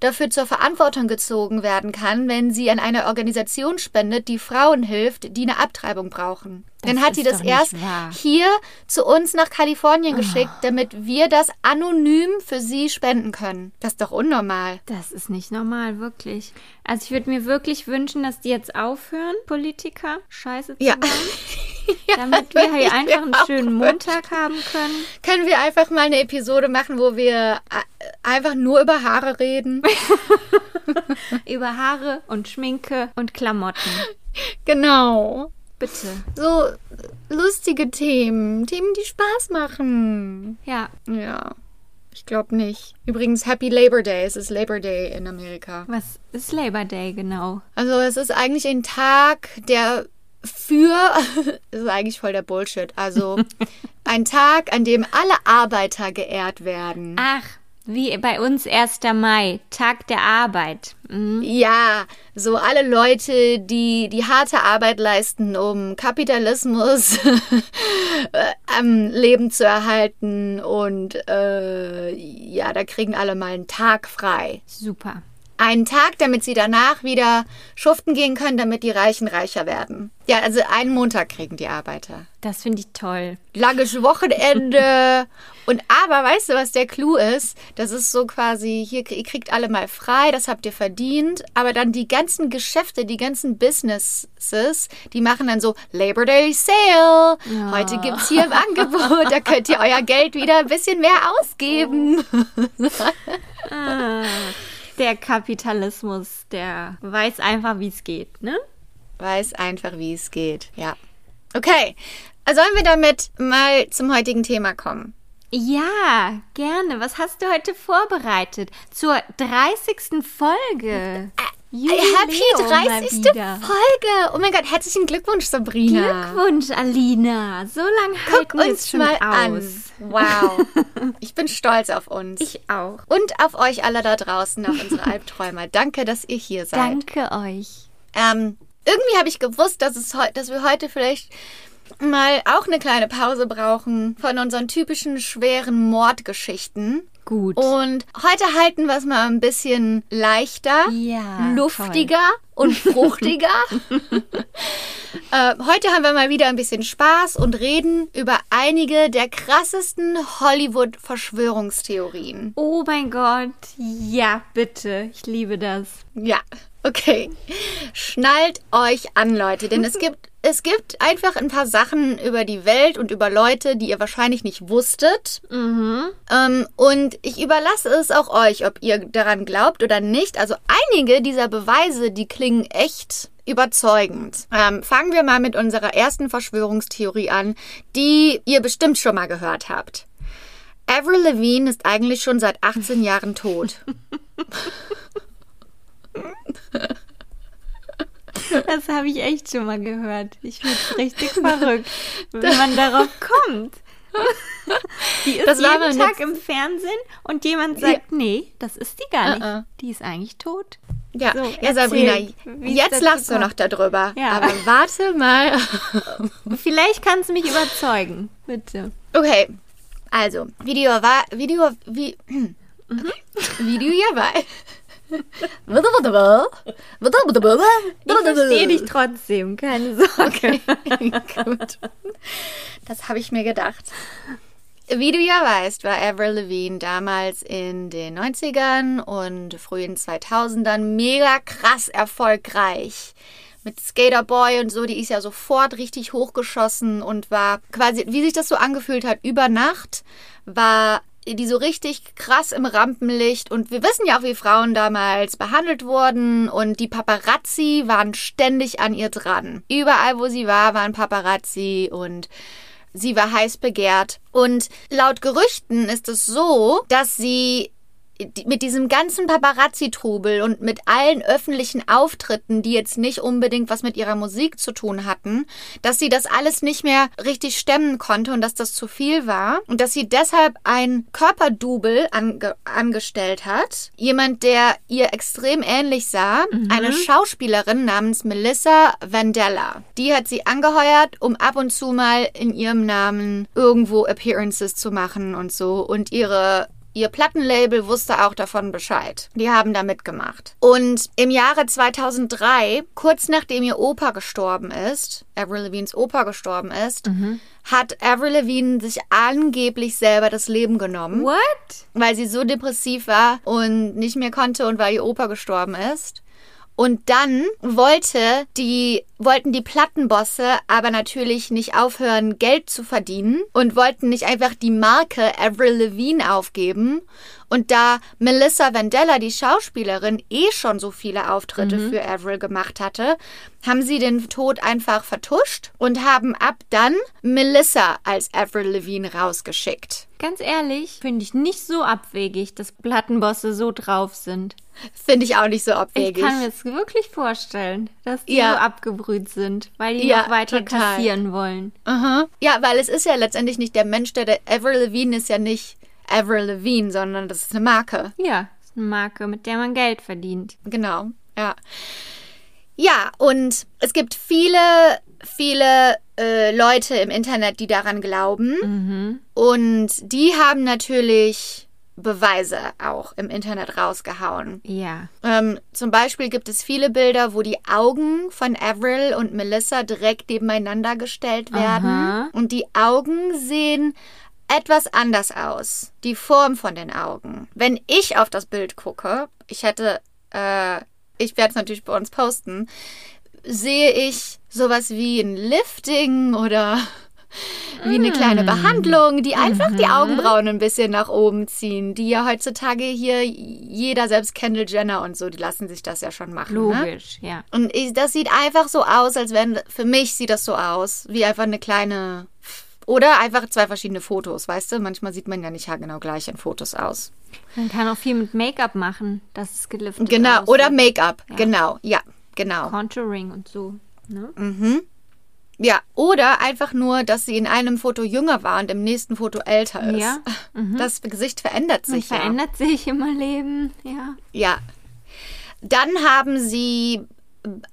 [SPEAKER 3] dafür zur Verantwortung gezogen werden kann, wenn sie an eine Organisation spendet, die Frauen hilft, die eine Abtreibung brauchen.
[SPEAKER 2] Das
[SPEAKER 3] Dann hat sie das erst hier zu uns nach
[SPEAKER 2] Ah.
[SPEAKER 3] Kalifornien geschickt, damit wir das anonym für sie spenden können. Das ist doch unnormal.
[SPEAKER 2] Das ist nicht normal, wirklich. Also ich würde mir wirklich wünschen, dass die jetzt aufhören, Politiker Scheiße zu
[SPEAKER 3] Ja.
[SPEAKER 2] bauen, damit wir hier einfach einen schönen Montag haben können.
[SPEAKER 3] Können wir einfach mal eine Episode machen, wo wir äh, einfach nur über Haare reden?
[SPEAKER 2] Über Haare und Schminke und Klamotten.
[SPEAKER 3] genau.
[SPEAKER 2] Bitte.
[SPEAKER 3] So lustige Themen. Themen, die Spaß machen.
[SPEAKER 2] Ja,
[SPEAKER 3] Ja. Ich glaube nicht. Übrigens, Happy Labor Day. Es ist Labor Day in Amerika.
[SPEAKER 2] was ist Labor Day genau?
[SPEAKER 3] Also es ist eigentlich ein Tag, der für, das ist eigentlich voll der Bullshit, also ein Tag, an dem alle Arbeiter geehrt werden.
[SPEAKER 2] Ach, wie bei uns 1. Mai, Tag der Arbeit. Mhm.
[SPEAKER 3] Ja, so alle Leute, die die harte Arbeit leisten, um Kapitalismus am Leben zu erhalten. Und äh, ja, da kriegen alle mal einen Tag frei.
[SPEAKER 2] Super.
[SPEAKER 3] Einen Tag, damit sie danach wieder schuften gehen können, damit die Reichen reicher werden. Ja, also einen Montag kriegen die Arbeiter.
[SPEAKER 2] Das finde ich toll.
[SPEAKER 3] Langes Wochenende. Und aber, weißt du, was der Clou ist? Das ist so quasi, hier, ihr kriegt alle mal frei, das habt ihr verdient. Aber dann die ganzen Geschäfte, die ganzen Businesses, die machen dann so Labor Day Sale. Heute gibt's hier im Angebot, da könnt ihr euer Geld wieder ein bisschen mehr ausgeben.
[SPEAKER 2] Ah, der Kapitalismus, der weiß einfach, wie es geht, ne?
[SPEAKER 3] Weiß einfach, wie es geht. Ja. Okay. Sollen wir damit mal zum heutigen Thema kommen?
[SPEAKER 2] Ja, gerne. Was hast du heute vorbereitet? Zur 30. Folge.
[SPEAKER 3] Happy
[SPEAKER 2] Jubiläum mal
[SPEAKER 3] 30.
[SPEAKER 2] wieder.
[SPEAKER 3] Folge. Oh mein Gott, herzlichen Glückwunsch, Sabrina.
[SPEAKER 2] Glückwunsch, Alina. So lange halten wir
[SPEAKER 3] uns
[SPEAKER 2] schon
[SPEAKER 3] mal
[SPEAKER 2] aus.
[SPEAKER 3] an. Wow. Ich bin stolz auf uns.
[SPEAKER 2] Ich auch.
[SPEAKER 3] und auf euch alle da draußen, auf unsere Albträumer. Danke, dass ihr hier seid.
[SPEAKER 2] Danke euch.
[SPEAKER 3] Ähm, irgendwie habe ich gewusst, dass, es dass wir heute vielleicht mal auch eine kleine Pause brauchen von unseren typischen schweren Mordgeschichten.
[SPEAKER 2] Gut.
[SPEAKER 3] Und heute halten wir es mal ein bisschen leichter,
[SPEAKER 2] Ja,
[SPEAKER 3] luftiger und fruchtiger. äh, heute haben wir mal wieder ein bisschen Spaß und reden über einige der krassesten Hollywood-Verschwörungstheorien.
[SPEAKER 2] Oh mein Gott. Ja, bitte. Ich liebe das.
[SPEAKER 3] Ja, okay. Schnallt euch an, Leute, denn es gibt es gibt einfach ein paar Sachen über die Welt und über Leute, die ihr wahrscheinlich nicht wusstet. Ähm, und ich überlasse es auch euch, ob ihr daran glaubt oder nicht. Also einige dieser Beweise, die klingen echt überzeugend. Ähm, fangen wir mal mit unserer ersten Verschwörungstheorie an, die ihr bestimmt schon mal gehört habt. Avril Lavigne ist eigentlich schon seit 18 Jahren tot.
[SPEAKER 2] Das habe ich echt schon mal gehört. Ich finde es richtig verrückt, wenn man darauf kommt. Die ist
[SPEAKER 3] Das war
[SPEAKER 2] jeden Tag im Fernsehen und jemand sagt, nee, das ist die gar nicht.
[SPEAKER 3] Uh-uh.
[SPEAKER 2] Die ist eigentlich tot.
[SPEAKER 3] Ja,
[SPEAKER 2] So,
[SPEAKER 3] ja Sabrina, jetzt lachst du noch darüber.
[SPEAKER 2] Ja.
[SPEAKER 3] Aber warte mal.
[SPEAKER 2] Vielleicht kannst du mich überzeugen. Bitte.
[SPEAKER 3] Okay, also, Video war, Video, wie,
[SPEAKER 2] Mhm.
[SPEAKER 3] Video ja war.
[SPEAKER 2] Ich verstehe dich trotzdem, keine Sorge.
[SPEAKER 3] Gut. Das habe ich mir gedacht. Wie du ja weißt, war Avril Lavigne damals in den 90ern und frühen 2000ern mega krass erfolgreich. Mit Skater Boy und so, die ist ja sofort richtig hochgeschossen und war quasi, wie sich das so angefühlt hat, über Nacht war die so richtig krass im Rampenlicht und wir wissen ja auch, wie Frauen damals behandelt wurden und die Paparazzi waren ständig an ihr dran. Überall, wo sie war, waren Paparazzi und sie war heiß begehrt. Und laut Gerüchten ist es so, dass sie mit diesem ganzen Paparazzi-Trubel und mit allen öffentlichen Auftritten, die jetzt nicht unbedingt was mit ihrer Musik zu tun hatten, dass sie das alles nicht mehr richtig stemmen konnte und dass das zu viel war und dass sie deshalb ein Körperdouble ange angestellt hat. Jemand, der ihr extrem ähnlich sah, eine Schauspielerin namens Melissa Vandella. Die hat sie angeheuert, um ab und zu mal in ihrem Namen irgendwo Appearances zu machen und so und ihre Ihr Plattenlabel wusste auch davon Bescheid. Die haben da mitgemacht. Und im Jahre 2003, kurz nachdem ihr Opa gestorben ist, Avril Lavignes Opa gestorben ist, hat Avril Lavigne sich angeblich selber das Leben genommen,
[SPEAKER 2] What?
[SPEAKER 3] weil sie so depressiv war und nicht mehr konnte und weil ihr Opa gestorben ist. Und dann wollte die, wollten die Plattenbosse aber natürlich nicht aufhören, Geld zu verdienen und wollten nicht einfach die Marke Avril Lavigne aufgeben Und da Melissa Vandella, die Schauspielerin, eh schon so viele Auftritte
[SPEAKER 2] Mhm.
[SPEAKER 3] für Avril gemacht hatte, haben sie den Tod einfach vertuscht und haben ab dann Melissa als Avril Lavigne rausgeschickt.
[SPEAKER 2] Ganz ehrlich, finde ich nicht so abwegig, dass Plattenbosse so drauf sind.
[SPEAKER 3] Finde ich auch nicht so
[SPEAKER 2] Ich
[SPEAKER 3] abwegig.
[SPEAKER 2] kann mir das wirklich vorstellen, dass die
[SPEAKER 3] Ja.
[SPEAKER 2] so abgebrüht sind, weil die
[SPEAKER 3] Ja,
[SPEAKER 2] noch weiter
[SPEAKER 3] total.
[SPEAKER 2] kassieren wollen.
[SPEAKER 3] Aha. Ja, weil es ist ja letztendlich nicht der Mensch, der, der Avril Lavigne ist ja nicht Avril Lavigne, sondern das ist eine Marke.
[SPEAKER 2] Ja, ist eine Marke, mit der man Geld verdient.
[SPEAKER 3] Genau, ja. Ja, und es gibt viele, viele äh, Leute im Internet, die daran glauben. Und die haben natürlich Beweise auch im Internet rausgehauen.
[SPEAKER 2] Ja.
[SPEAKER 3] Ähm, zum Beispiel gibt es viele Bilder, wo die Augen von Avril und Melissa direkt nebeneinander gestellt werden.
[SPEAKER 2] Aha.
[SPEAKER 3] Und die Augen sehen etwas anders aus. Die Form von den Augen. Wenn ich auf das Bild gucke, ich hätte, äh, ich werde es natürlich bei uns posten, sehe ich sowas wie ein Lifting oder wie eine kleine Behandlung, die einfach die Augenbrauen ein bisschen nach oben ziehen, die ja heutzutage hier jeder, selbst Kendall Jenner und so, die lassen sich das ja schon machen. Ne?
[SPEAKER 2] Logisch, ja.
[SPEAKER 3] Und ich, das sieht einfach so aus, als wenn, für mich sieht das so aus, wie einfach eine kleine, oder einfach zwei verschiedene Fotos, weißt du? Manchmal sieht man ja nicht haargenau gleich in Fotos aus.
[SPEAKER 2] Man kann auch viel mit Make-up machen, dass es geliftet
[SPEAKER 3] Genau,
[SPEAKER 2] aussieht.
[SPEAKER 3] oder Make-up, genau, ja, genau.
[SPEAKER 2] Contouring und so. Ne?
[SPEAKER 3] Ja, oder einfach nur, dass sie in einem Foto jünger war und im nächsten Foto älter ist.
[SPEAKER 2] Ja,
[SPEAKER 3] Das Gesicht verändert
[SPEAKER 2] Man
[SPEAKER 3] sich ja.
[SPEAKER 2] verändert sich im Leben, ja.
[SPEAKER 3] Ja. Dann haben sie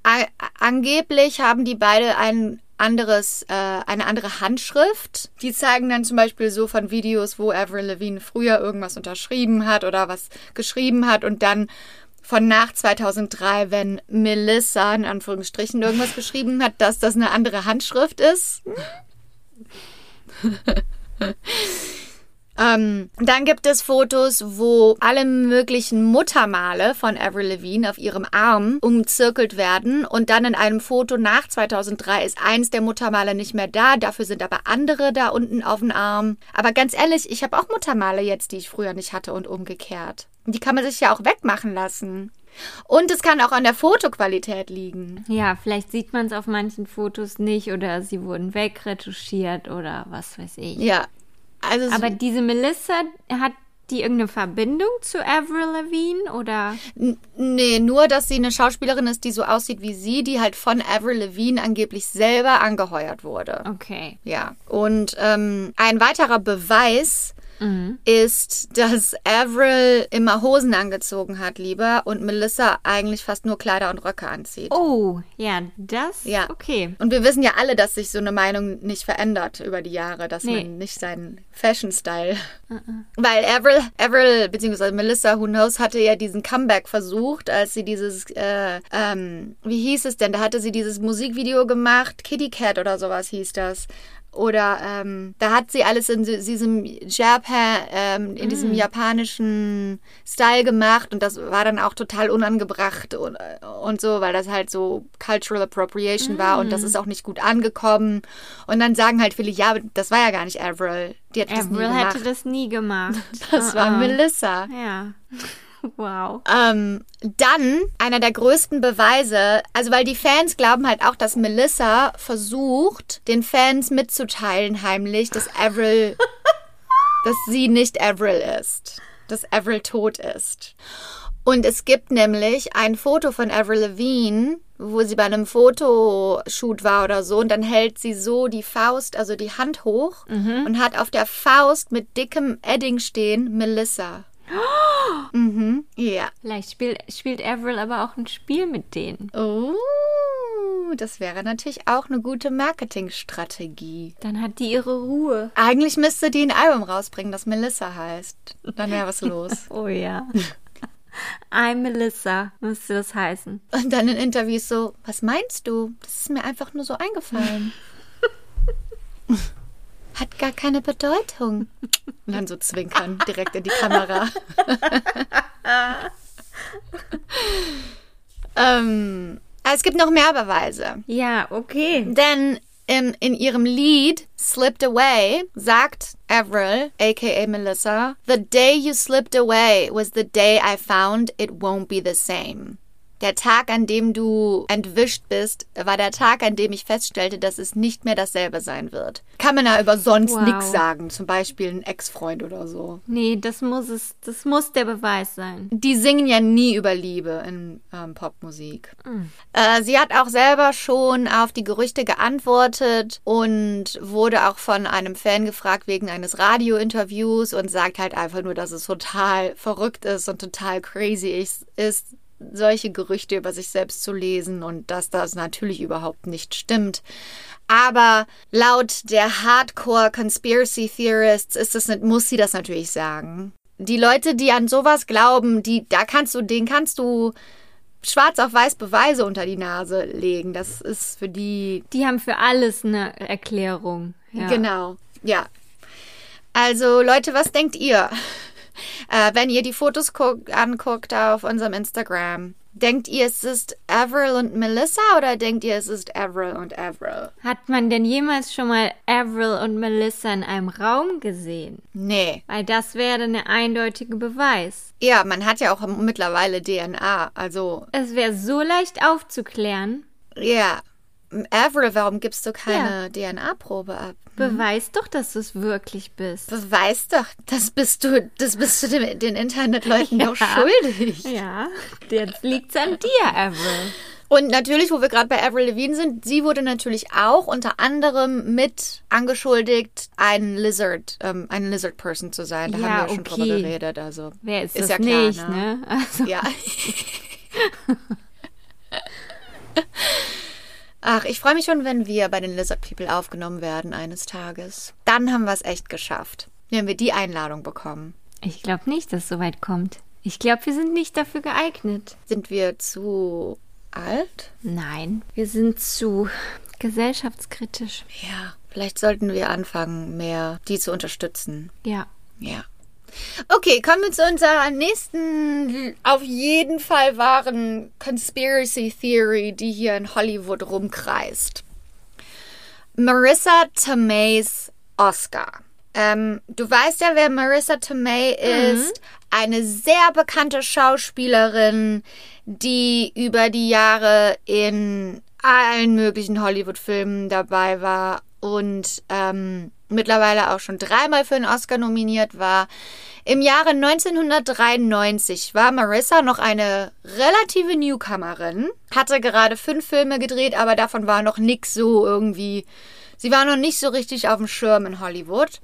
[SPEAKER 3] a- angeblich haben die beide ein anderes, äh, eine andere Handschrift. Die zeigen dann zum Beispiel so von Videos, wo Avril Lavigne früher irgendwas unterschrieben hat oder was geschrieben hat und dann von nach 2003, wenn Melissa in Anführungsstrichen irgendwas geschrieben hat, dass das eine andere Handschrift ist. Ähm, dann gibt es Fotos, wo alle möglichen Muttermale von Avril Lavigne auf ihrem Arm umzirkelt werden und dann in einem Foto nach 2003 ist eins der Muttermale nicht mehr da, dafür sind aber andere da unten auf dem Arm. Aber ganz ehrlich, ich habe auch Muttermale jetzt, die ich früher nicht hatte und umgekehrt. Die kann man sich ja auch wegmachen lassen. Und es kann auch an der Fotoqualität liegen.
[SPEAKER 2] Ja, vielleicht sieht man es auf manchen Fotos nicht oder sie wurden wegretuschiert oder was weiß ich.
[SPEAKER 3] Ja. Also
[SPEAKER 2] Aber diese Melissa, hat die irgendeine Verbindung zu Avril Lavigne oder?
[SPEAKER 3] N- Nee, nur, dass sie eine Schauspielerin ist, die so aussieht wie sie, die halt von Avril Lavigne angeblich selber angeheuert wurde.
[SPEAKER 2] Okay.
[SPEAKER 3] Ja. Und ähm, ein weiterer Beweis ist, dass Avril immer Hosen angezogen hat lieber und Melissa eigentlich fast nur Kleider und Röcke anzieht.
[SPEAKER 2] Oh, ja, das?
[SPEAKER 3] Ja.
[SPEAKER 2] Okay.
[SPEAKER 3] Und wir wissen ja alle, dass sich so eine Meinung nicht verändert über die Jahre, dass
[SPEAKER 2] Nee.
[SPEAKER 3] man nicht seinen Fashion-Style. Weil Avril, Avril bzw. Melissa, who knows, hatte ja diesen Comeback versucht, als sie dieses, äh, ähm, wie hieß es denn? Da hatte sie dieses Musikvideo gemacht, Kitty Cat oder sowas hieß das. Oder ähm, da hat sie alles in diesem Japan, ähm, in diesem japanischen Style gemacht und das war dann auch total unangebracht und, und so, weil das halt so Cultural Appropriation war und das ist auch nicht gut angekommen. Und dann sagen halt viele, ja, das war ja gar nicht Avril. Die hat das nie
[SPEAKER 2] Avril
[SPEAKER 3] gemacht.
[SPEAKER 2] hätte das nie gemacht.
[SPEAKER 3] das war
[SPEAKER 2] Uh-uh.
[SPEAKER 3] Melissa.
[SPEAKER 2] Ja. Wow.
[SPEAKER 3] Ähm, dann einer der größten Beweise, also weil die Fans glauben halt auch, dass Melissa versucht, den Fans mitzuteilen heimlich, dass Avril, dass sie nicht Avril ist, dass Avril tot ist. Und es gibt nämlich ein Foto von Avril Lavigne, wo sie bei einem Fotoshoot war oder so, und dann hält sie so die Faust, also die Hand hoch und hat auf der Faust mit dickem Edding stehen Melissa. Mhm, ja.
[SPEAKER 2] Vielleicht spielt, spielt Avril aber auch ein Spiel mit denen.
[SPEAKER 3] Oh, das wäre natürlich auch eine gute Marketingstrategie.
[SPEAKER 2] Dann hat die ihre Ruhe.
[SPEAKER 3] Eigentlich müsste die ein Album rausbringen, das Melissa heißt. Dann wäre was los.
[SPEAKER 2] Oh ja. I'm Melissa, müsste das heißen.
[SPEAKER 3] Und dann in Interviews so, was meinst du? Das ist mir einfach nur so eingefallen. Hat gar keine Bedeutung. Und dann so zwinkern, direkt in die Kamera. ähm, aber es gibt noch mehr Beweise.
[SPEAKER 2] Ja, okay.
[SPEAKER 3] Denn in, in ihrem Lied Slipped Away sagt Avril, aka Melissa, The day you slipped away was the day I found it won't be the same. Der Tag, an dem du entwischt bist, war der Tag, an dem ich feststellte, dass es nicht mehr dasselbe sein wird. Kann man da über sonst
[SPEAKER 2] Wow.
[SPEAKER 3] nichts sagen, zum Beispiel ein Ex-Freund oder so.
[SPEAKER 2] Nee, das muss es, das muss der Beweis sein.
[SPEAKER 3] Die singen ja nie über Liebe in ähm, Popmusik. Äh, sie hat auch selber schon auf die Gerüchte geantwortet und wurde auch von einem Fan gefragt wegen eines Radiointerviews und sagt halt einfach nur, dass es total verrückt ist und total crazy ist solche Gerüchte über sich selbst zu lesen und dass das natürlich überhaupt nicht stimmt. Aber laut der Hardcore Conspiracy Theorists ist es nicht, muss sie das natürlich sagen. Die Leute, die an sowas glauben, die, da kannst du, denen kannst du schwarz auf weiß Beweise unter die Nase legen. Das ist für die
[SPEAKER 2] Die haben für alles eine Erklärung. Ja.
[SPEAKER 3] Genau, ja. Also Leute, was denkt ihr? Äh, wenn ihr die Fotos guckt, anguckt auf unserem Instagram, denkt ihr, es ist Avril und Melissa oder denkt ihr, es ist Avril und Avril?
[SPEAKER 2] Hat man denn jemals schon mal Avril und Melissa in einem Raum gesehen?
[SPEAKER 3] Nee.
[SPEAKER 2] Weil das wäre eine eindeutige Beweis.
[SPEAKER 3] Ja, man hat ja auch mittlerweile DNA. Also,
[SPEAKER 2] Es wäre so leicht aufzuklären.
[SPEAKER 3] ja. Avril, warum gibst du keine DNA-Probe ab?
[SPEAKER 2] Beweis doch, dass du es wirklich bist.
[SPEAKER 3] Weißt doch, das bist du, das bist du den, den Internetleuten doch
[SPEAKER 2] Ja.
[SPEAKER 3] schuldig.
[SPEAKER 2] Ja, jetzt liegt's an dir, Avril.
[SPEAKER 3] Und natürlich, wo wir gerade bei Avril Lavigne sind, sie wurde natürlich auch unter anderem mit angeschuldigt, ein Lizard, ähm, ein Lizard Person zu sein. Da
[SPEAKER 2] Ja,
[SPEAKER 3] haben wir ja schon drüber
[SPEAKER 2] okay.
[SPEAKER 3] geredet. Also
[SPEAKER 2] Wer ist,
[SPEAKER 3] Ist
[SPEAKER 2] das
[SPEAKER 3] ja klar,
[SPEAKER 2] nicht,
[SPEAKER 3] ne?
[SPEAKER 2] ne? Also,
[SPEAKER 3] ja. Ach, ich freue mich schon, wenn wir bei den Lizard People aufgenommen werden eines Tages. Dann haben wir es echt geschafft, wenn wir die Einladung bekommen.
[SPEAKER 2] ich glaube nicht, dass es so weit kommt. Ich glaube, wir sind nicht dafür geeignet.
[SPEAKER 3] Sind wir zu alt?
[SPEAKER 2] Nein, wir sind zu gesellschaftskritisch.
[SPEAKER 3] Ja, vielleicht sollten wir anfangen, mehr die zu unterstützen.
[SPEAKER 2] Ja.
[SPEAKER 3] Ja. Okay, kommen wir zu unserer nächsten auf jeden Fall wahren Conspiracy Theory, die hier in Hollywood rumkreist. Marissa Tomei's Oscar. Ähm, du weißt ja, wer Marissa Tomei ist. Eine sehr bekannte Schauspielerin, die über die Jahre in allen möglichen Hollywood-Filmen dabei war und ähm, mittlerweile auch schon dreimal für einen Oscar nominiert war. Im Jahre 1993 war Marissa noch eine relative Newcomerin, hatte gerade fünf Filme gedreht, aber davon war noch nix so irgendwie. Sie war noch nicht so richtig auf dem Schirm in Hollywood.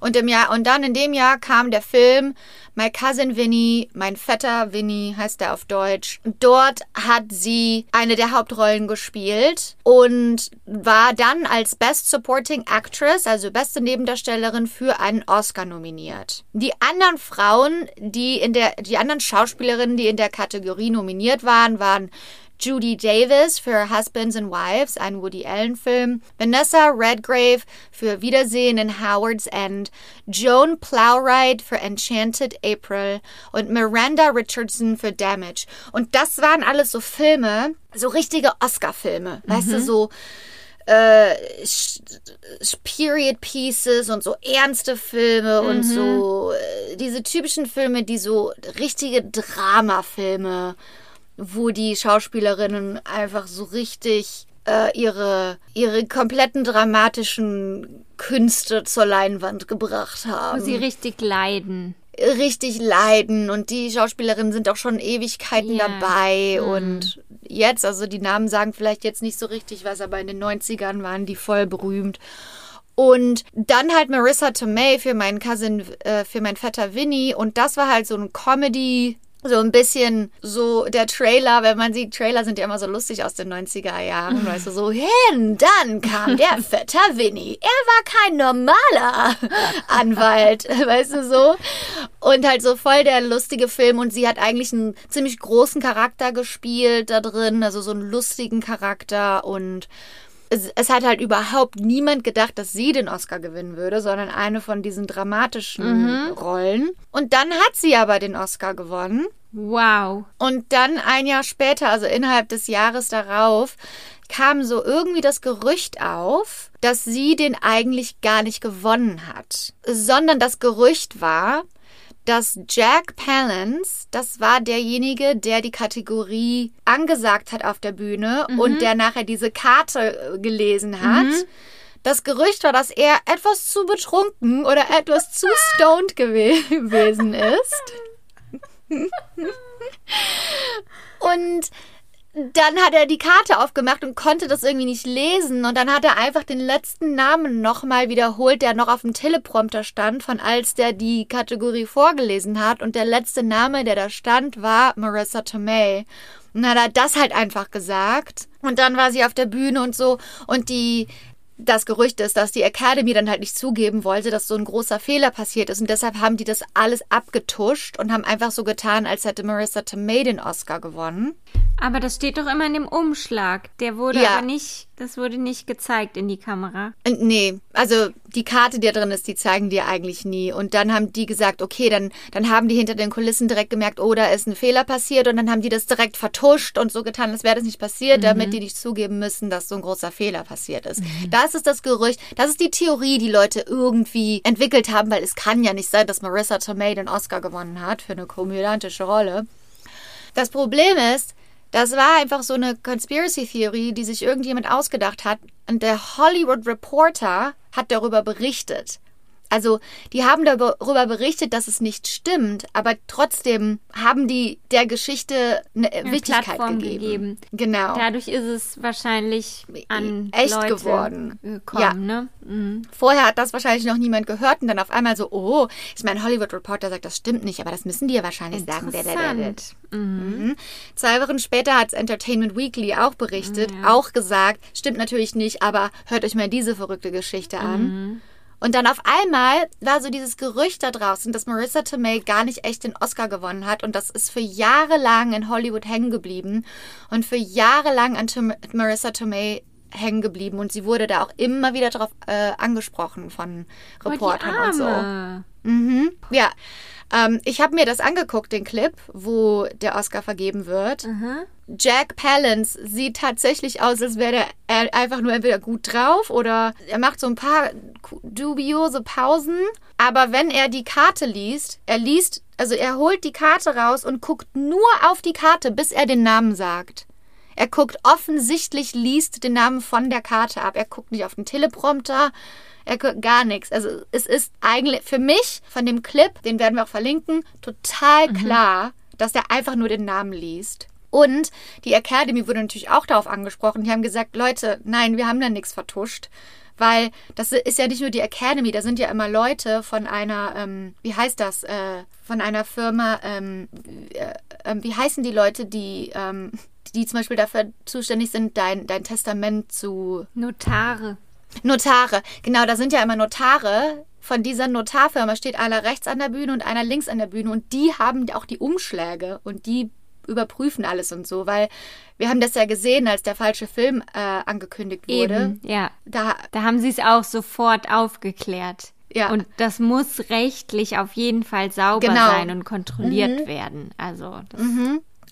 [SPEAKER 3] Und im Jahr, und dann in dem Jahr kam der Film My Cousin Vinny, mein Vetter Vinny heißt er auf Deutsch. Dort hat sie eine der Hauptrollen gespielt und war dann als Best Supporting Actress, also beste Nebendarstellerin, für einen Oscar nominiert. Die anderen Frauen, die in der, die anderen Schauspielerinnen, die in der Kategorie nominiert waren, waren Judy Davis für Husbands and Wives, ein Woody Allen-Film, Vanessa Redgrave für Wiedersehen in Howard's End, Joan Plowright für Enchanted April und Miranda Richardson für Damage. Und das waren alles so Filme, so richtige Oscar-Filme, weißt du, so äh, Period Pieces und so ernste Filme und so äh, diese typischen Filme, die so richtige Dramafilme, wo die Schauspielerinnen einfach so richtig äh, ihre, ihre kompletten dramatischen Künste zur Leinwand gebracht haben
[SPEAKER 2] Wo sie richtig leiden.
[SPEAKER 3] richtig leiden und die Schauspielerinnen sind auch schon Ewigkeiten
[SPEAKER 2] Ja.
[SPEAKER 3] dabei und jetzt, also die Namen sagen vielleicht jetzt nicht so richtig was, aber in den 90ern waren die voll berühmt. Und dann halt Marissa Tomei für meinen Cousin, äh, für meinen Vetter Vinny und das war halt so ein Comedy, so ein bisschen so der Trailer, wenn man sieht, Trailer sind ja immer so lustig aus den 90er Jahren, weißt du, so, hin, dann kam der Vetter Vinny. Er war kein normaler Anwalt, weißt du so. Und halt so voll der lustige Film und sie hat eigentlich einen ziemlich großen Charakter gespielt da drin, also so einen lustigen Charakter und es, es hat halt überhaupt niemand gedacht, dass sie den Oscar gewinnen würde, sondern eine von diesen dramatischen Rollen. Und dann hat sie aber den Oscar gewonnen.
[SPEAKER 2] Wow.
[SPEAKER 3] Und dann ein Jahr später, also innerhalb des Jahres darauf, kam so irgendwie das Gerücht auf, dass sie den eigentlich gar nicht gewonnen hat, sondern das Gerücht war, dass Jack Palance, das war derjenige, der die Kategorie angesagt hat auf der Bühne und der nachher diese Karte äh, gelesen hat. Das Gerücht war, dass er etwas zu betrunken oder etwas zu stoned gewe gewesen ist. Und dann hat er die Karte aufgemacht und konnte das irgendwie nicht lesen. Und dann hat er einfach den letzten Namen nochmal wiederholt, der noch auf dem Teleprompter stand, von als der die Kategorie vorgelesen hat. Und der letzte Name, der da stand, war Marissa Tomei. Und dann hat er das halt einfach gesagt. Und dann war sie auf der Bühne und so. Und die, das Gerücht ist, dass die Academy dann halt nicht zugeben wollte, dass so ein großer Fehler passiert ist. Und deshalb haben die das alles abgetuscht und haben einfach so getan, als hätte Marissa Tomei den Oscar gewonnen.
[SPEAKER 2] Aber das steht doch immer in dem Umschlag. Der wurde
[SPEAKER 3] Ja.
[SPEAKER 2] aber nicht, das wurde nicht gezeigt in die Kamera.
[SPEAKER 3] Äh, Nee, also die Karte, die da drin ist, die zeigen dir eigentlich nie. Und dann haben die gesagt, okay, dann, dann haben die hinter den Kulissen direkt gemerkt, oh, da ist ein Fehler passiert. Und dann haben die das direkt vertuscht und so getan, als wäre das nicht passiert, damit die nicht zugeben müssen, dass so ein großer Fehler passiert ist. Das ist das Gerücht, das ist die Theorie, die Leute irgendwie entwickelt haben, weil es kann ja nicht sein, dass Marissa Tomei den Oscar gewonnen hat für eine komödiantische Rolle. Das Problem ist, das war einfach so eine Conspiracy-Theorie, die sich irgendjemand ausgedacht hat. Und der Hollywood Reporter hat darüber berichtet. Also, die haben darüber berichtet, dass es nicht stimmt, aber trotzdem haben die der Geschichte eine
[SPEAKER 2] Eine
[SPEAKER 3] Wichtigkeit gegeben.
[SPEAKER 2] gegeben.
[SPEAKER 3] Genau.
[SPEAKER 2] Dadurch ist es wahrscheinlich an
[SPEAKER 3] Echt
[SPEAKER 2] Leute
[SPEAKER 3] geworden.
[SPEAKER 2] gekommen,
[SPEAKER 3] Ja.
[SPEAKER 2] ne? Mhm.
[SPEAKER 3] Vorher hat das wahrscheinlich noch niemand gehört und dann auf einmal so, oh, ich meine, Hollywood Reporter sagt, das stimmt nicht, aber das müssen die ja wahrscheinlich sagen. Der, der, der, der.
[SPEAKER 2] Interessant. Mhm.
[SPEAKER 3] Zwei Wochen später hat Entertainment Weekly auch berichtet,
[SPEAKER 2] Ja.
[SPEAKER 3] auch gesagt, stimmt natürlich nicht, aber hört euch mal diese verrückte Geschichte an.
[SPEAKER 2] Mhm.
[SPEAKER 3] Und dann auf einmal war so dieses Gerücht da draußen, dass Marissa Tomei gar nicht echt den Oscar gewonnen hat. Und das ist für Jahre lang in Hollywood hängen geblieben und für Jahre lang an Tom Marissa Tomei hängen geblieben. Und sie wurde da auch immer wieder drauf äh, angesprochen von
[SPEAKER 2] Oh,
[SPEAKER 3] Reportern und so. Mhm. Ja, ähm, ich habe mir das angeguckt, den Clip, wo der Oscar vergeben wird.
[SPEAKER 2] Aha.
[SPEAKER 3] Jack Palance sieht tatsächlich aus, als wäre er einfach nur entweder gut drauf oder er macht so ein paar dubiose Pausen. Aber wenn er die Karte liest, er liest, also er holt die Karte raus und guckt nur auf die Karte, bis er den Namen sagt. Er guckt offensichtlich, liest den Namen von der Karte ab. Er guckt nicht auf den Teleprompter. Er guckt gar nichts. Also es ist eigentlich für mich von dem Clip, den werden wir auch verlinken, total klar, dass er einfach nur den Namen liest. Und die Academy wurde natürlich auch darauf angesprochen. Die haben gesagt, Leute, nein, wir haben da nichts vertuscht. Weil das ist ja nicht nur die Academy, da sind ja immer Leute von einer, ähm, wie heißt das, äh, von einer Firma, ähm, äh, ähm, wie heißen die Leute, die, ähm, die zum Beispiel dafür zuständig sind, dein, dein Testament zu
[SPEAKER 2] Notare.
[SPEAKER 3] Notare, genau, da sind ja immer Notare. Von dieser Notarfirma steht einer rechts an der Bühne und einer links an der Bühne und die haben auch die Umschläge und die überprüfen alles und so, weil wir haben das ja gesehen, als der falsche Film äh, angekündigt wurde.
[SPEAKER 2] Eben, ja.
[SPEAKER 3] Da,
[SPEAKER 2] Da haben sie es auch sofort aufgeklärt.
[SPEAKER 3] Ja.
[SPEAKER 2] Und das muss rechtlich auf jeden Fall sauber
[SPEAKER 3] Genau.
[SPEAKER 2] sein und kontrolliert werden. Also, das,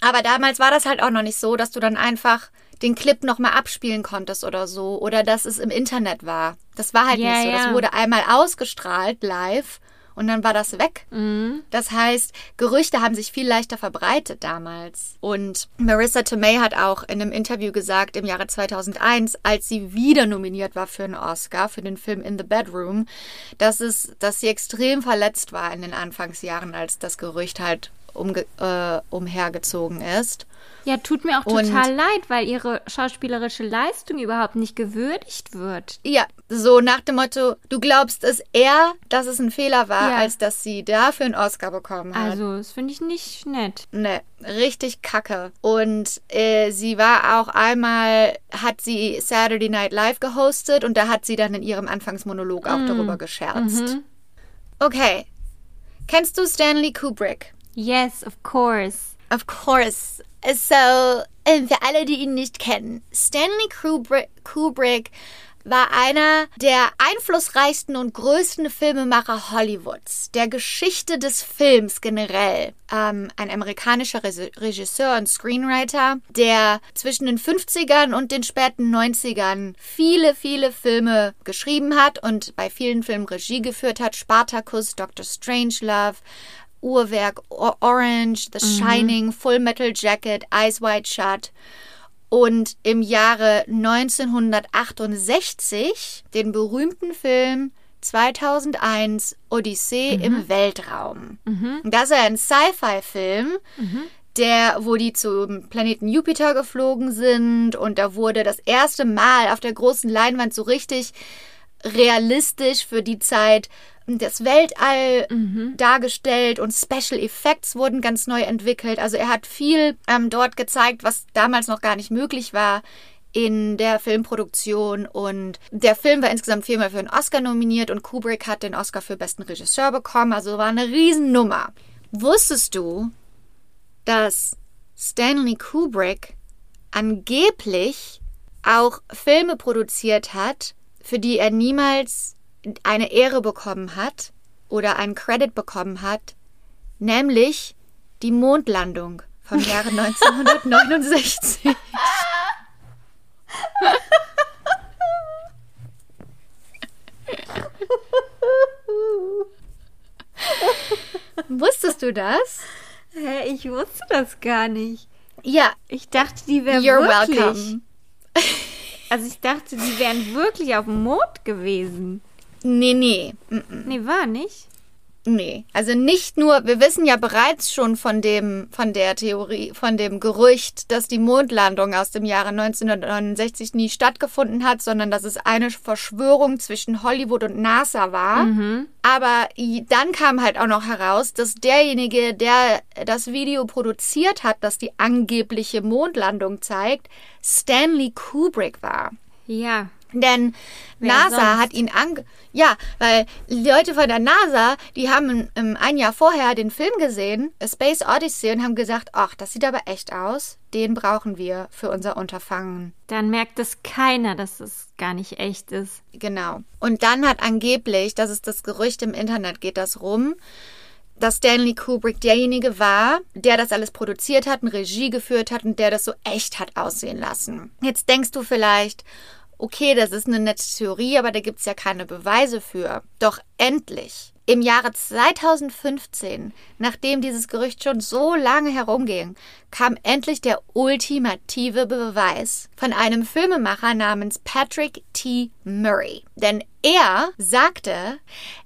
[SPEAKER 3] aber damals war das halt auch noch nicht so, dass du dann einfach den Clip nochmal abspielen konntest oder so oder dass es im Internet war. Das war halt
[SPEAKER 2] Ja,
[SPEAKER 3] nicht so. Das
[SPEAKER 2] ja.
[SPEAKER 3] wurde einmal ausgestrahlt live und dann war das weg.
[SPEAKER 2] Mhm.
[SPEAKER 3] Das heißt, Gerüchte haben sich viel leichter verbreitet damals. Und Marissa Tomei hat auch in einem Interview gesagt, im Jahre 2001, als sie wieder nominiert war für einen Oscar, für den Film In the Bedroom, dass, es, dass sie extrem verletzt war in den Anfangsjahren, als das Gerücht halt umge äh, umhergezogen ist.
[SPEAKER 2] ja, tut mir auch
[SPEAKER 3] Und-
[SPEAKER 2] total leid, weil ihre schauspielerische Leistung überhaupt nicht gewürdigt wird.
[SPEAKER 3] Ja, so nach dem Motto, du glaubst es eher, dass es ein Fehler war,
[SPEAKER 2] Ja.
[SPEAKER 3] als dass sie dafür einen Oscar bekommen hat.
[SPEAKER 2] Also, das finde ich nicht nett.
[SPEAKER 3] Ne, richtig kacke. Und äh, sie war auch einmal, hat sie Saturday Night Live gehostet und da hat sie dann in ihrem Anfangsmonolog auch darüber gescherzt. Okay. Kennst du Stanley Kubrick?
[SPEAKER 2] Yes, of course.
[SPEAKER 3] Of course. So, äh, für alle, die ihn nicht kennen, Stanley Kubrick, Kubrick war einer der einflussreichsten und größten Filmemacher Hollywoods, der Geschichte des Films generell. Ähm, ein amerikanischer Regisseur und Screenwriter, der zwischen den 50ern und den späten 90ern viele, viele Filme geschrieben hat und bei vielen Filmen Regie geführt hat. Spartacus, Dr. Strangelove, Uhrwerk Orange, The Shining, Full Metal Jacket, Eyes Wide Shut und im Jahre 1968 den berühmten Film 2001 Odyssee mhm. im Weltraum. Mhm. Das ist ein Sci-Fi-Film, mhm. der, wo die zum Planeten Jupiter geflogen sind und da wurde das erste Mal auf der großen Leinwand so richtig realistisch für die Zeit das Weltall mhm. dargestellt und Special Effects wurden ganz neu entwickelt. Also er hat viel ähm, dort gezeigt, was damals noch gar nicht möglich war in der Filmproduktion und der Film war insgesamt viermal für einen Oscar nominiert und Kubrick hat den Oscar für besten Regisseur bekommen, also war eine Riesennummer. Wusstest du, dass Stanley Kubrick angeblich auch Filme produziert hat, für die er niemals eine Ehre bekommen hat oder einen Credit bekommen hat, nämlich die Mondlandung vom Jahre 1969. Wusstest du das?
[SPEAKER 2] Hä, ich wusste das gar nicht.
[SPEAKER 3] Ja.
[SPEAKER 2] Ich dachte, die wären wirklich. Welcome. Also ich dachte, die wären wirklich auf dem Mond gewesen.
[SPEAKER 3] Nee, nee.
[SPEAKER 2] Nee, war nicht.
[SPEAKER 3] Nee, also nicht nur, wir wissen ja bereits schon von dem, von der Theorie, von dem Gerücht, dass die Mondlandung aus dem Jahre 1969 nie stattgefunden hat, sondern dass es eine Verschwörung zwischen Hollywood und NASA war. Mhm. Aber dann kam halt auch noch heraus, dass derjenige, der das Video produziert hat, das die angebliche Mondlandung zeigt, Stanley Kubrick war.
[SPEAKER 2] Ja.
[SPEAKER 3] Denn Wer NASA sonst? hat ihn ange... Ja, weil Leute von der NASA, die haben ähm, ein Jahr vorher den Film gesehen, A Space Odyssey, und haben gesagt, ach, das sieht aber echt aus. Den brauchen wir für unser Unterfangen.
[SPEAKER 2] Dann merkt es keiner, dass es gar nicht echt ist.
[SPEAKER 3] Genau. Und dann hat angeblich, das ist das Gerücht im Internet, geht das rum, dass Stanley Kubrick derjenige war, der das alles produziert hat, eine Regie geführt hat und der das so echt hat aussehen lassen. Jetzt denkst du vielleicht, okay, das ist eine nette Theorie, aber da gibt es ja keine Beweise für. Doch endlich, im Jahre 2015, nachdem dieses Gerücht schon so lange herumging, kam endlich der ultimative Beweis von einem Filmemacher namens Patrick T. Murray. Denn er sagte,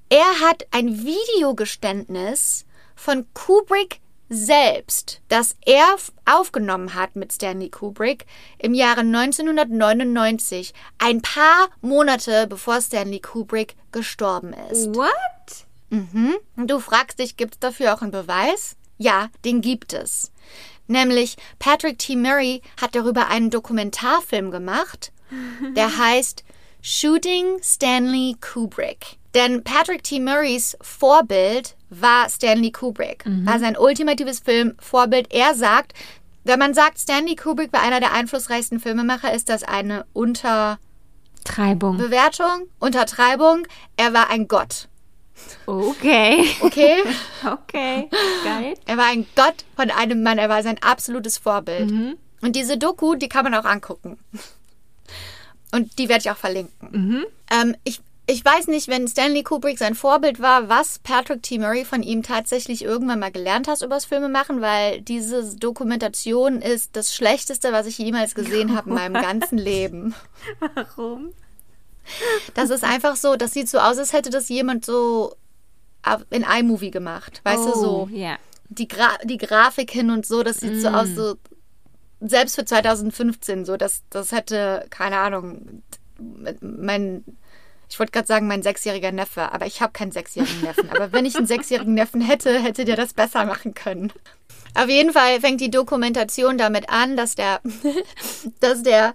[SPEAKER 3] er hat ein Videogeständnis von Kubrick selbst, das er aufgenommen hat mit Stanley Kubrick im Jahre 1999, ein paar Monate bevor Stanley Kubrick gestorben ist.
[SPEAKER 2] What?
[SPEAKER 3] Mhm. Du fragst dich, gibt es dafür auch einen Beweis? Ja, den gibt es. Nämlich Patrick T. Murray hat darüber einen Dokumentarfilm gemacht, der heißt Shooting Stanley Kubrick. Denn Patrick T. Murrays Vorbild war Stanley Kubrick. Mhm. War sein ultimatives Filmvorbild. Er sagt, wenn man sagt, Stanley Kubrick war einer der einflussreichsten Filmemacher, ist das eine Untertreibung. Bewertung, Untertreibung. Er war ein Gott.
[SPEAKER 2] Okay.
[SPEAKER 3] Okay?
[SPEAKER 2] okay. Geil.
[SPEAKER 3] Er war ein Gott von einem Mann. Er war sein absolutes Vorbild. Mhm. Und diese Doku, die kann man auch angucken. Und die werde ich auch verlinken. Mhm. Ähm, ich ich weiß nicht, wenn Stanley Kubrick sein Vorbild war, was Patrick T. Murray von ihm tatsächlich irgendwann mal gelernt hat übers Filmemachen, weil diese Dokumentation ist das Schlechteste, was ich jemals gesehen habe in meinem ganzen Leben.
[SPEAKER 2] Warum?
[SPEAKER 3] Das ist einfach so, das sieht so aus, als hätte das jemand so in iMovie gemacht. Weißt oh, du, so.
[SPEAKER 2] Yeah.
[SPEAKER 3] Die, Gra die Grafik hin und so, das sieht mm. so aus, so selbst für 2015 so, das, das hätte, keine Ahnung, mein ich wollte gerade sagen, mein sechsjähriger Neffe, aber ich habe keinen sechsjährigen Neffen. Aber wenn ich einen sechsjährigen Neffen hätte, hätte der das besser machen können. Auf jeden Fall fängt die Dokumentation damit an, dass der, dass der,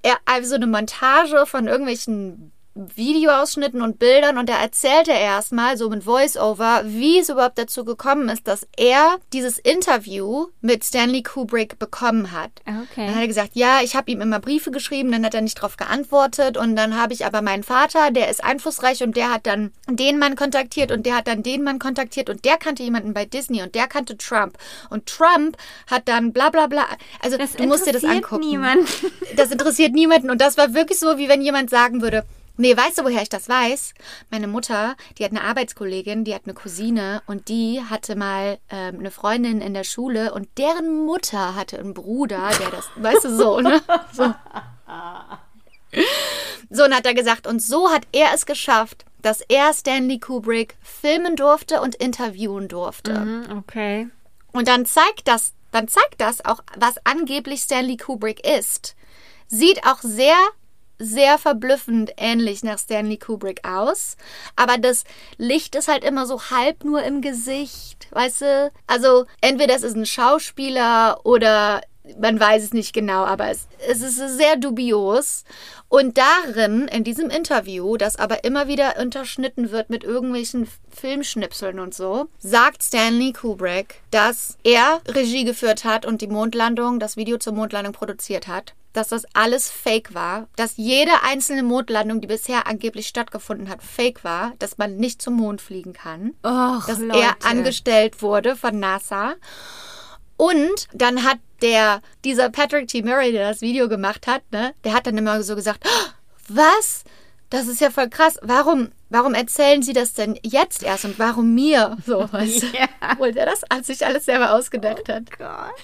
[SPEAKER 3] er also eine Montage von irgendwelchen Videoausschnitten und Bildern und da erzählte er erstmal so mit Voice-Over, wie es überhaupt dazu gekommen ist, dass er dieses Interview mit Stanley Kubrick bekommen hat.
[SPEAKER 2] Okay.
[SPEAKER 3] Dann hat er gesagt, ja, ich habe ihm immer Briefe geschrieben, dann hat er nicht darauf geantwortet und dann habe ich aber meinen Vater, der ist einflussreich und der hat dann den Mann kontaktiert und der hat dann den Mann kontaktiert und der kannte jemanden bei Disney und der kannte Trump und Trump hat dann bla bla bla. Also
[SPEAKER 2] Das
[SPEAKER 3] du musst dir das
[SPEAKER 2] interessiert
[SPEAKER 3] angucken.
[SPEAKER 2] niemanden.
[SPEAKER 3] Das interessiert niemanden und das war wirklich so, wie wenn jemand sagen würde, Nee, weißt du, woher ich das weiß? Meine Mutter, die hat eine Arbeitskollegin, die hat eine Cousine und die hatte mal ähm, eine Freundin in der Schule und deren Mutter hatte einen Bruder, der das, weißt du, so, ne? So. So, und hat er gesagt, und so hat er es geschafft, dass er Stanley Kubrick filmen durfte und interviewen durfte.
[SPEAKER 2] Mhm, okay.
[SPEAKER 3] Und dann zeigt das, dann zeigt das auch, was angeblich Stanley Kubrick ist. Sieht auch sehr, sehr verblüffend ähnlich nach Stanley Kubrick aus. Aber das Licht ist halt immer so halb nur im Gesicht, weißt du? Also entweder es ist ein Schauspieler oder man weiß es nicht genau, aber es, es ist sehr dubios. Und darin, in diesem Interview, das aber immer wieder unterschnitten wird mit irgendwelchen Filmschnipseln und so, sagt Stanley Kubrick, dass er Regie geführt hat und die Mondlandung, das Video zur Mondlandung produziert hat. Dass das alles fake war, dass jede einzelne Mondlandung, die bisher angeblich stattgefunden hat, fake war, dass man nicht zum Mond fliegen kann
[SPEAKER 2] Och,
[SPEAKER 3] dass
[SPEAKER 2] Leute.
[SPEAKER 3] er angestellt wurde von NASA. Und dann hat der, dieser Patrick T. Murray, der das Video gemacht hat, ne, der hat dann immer so gesagt, "Oh, was? Das ist ja voll krass. Warum, warum erzählen Sie das denn jetzt erst und warum mir? So, weißt du?
[SPEAKER 2] Ja.
[SPEAKER 3] Obwohl der das sich alles selber ausgedacht hat.
[SPEAKER 2] Gott.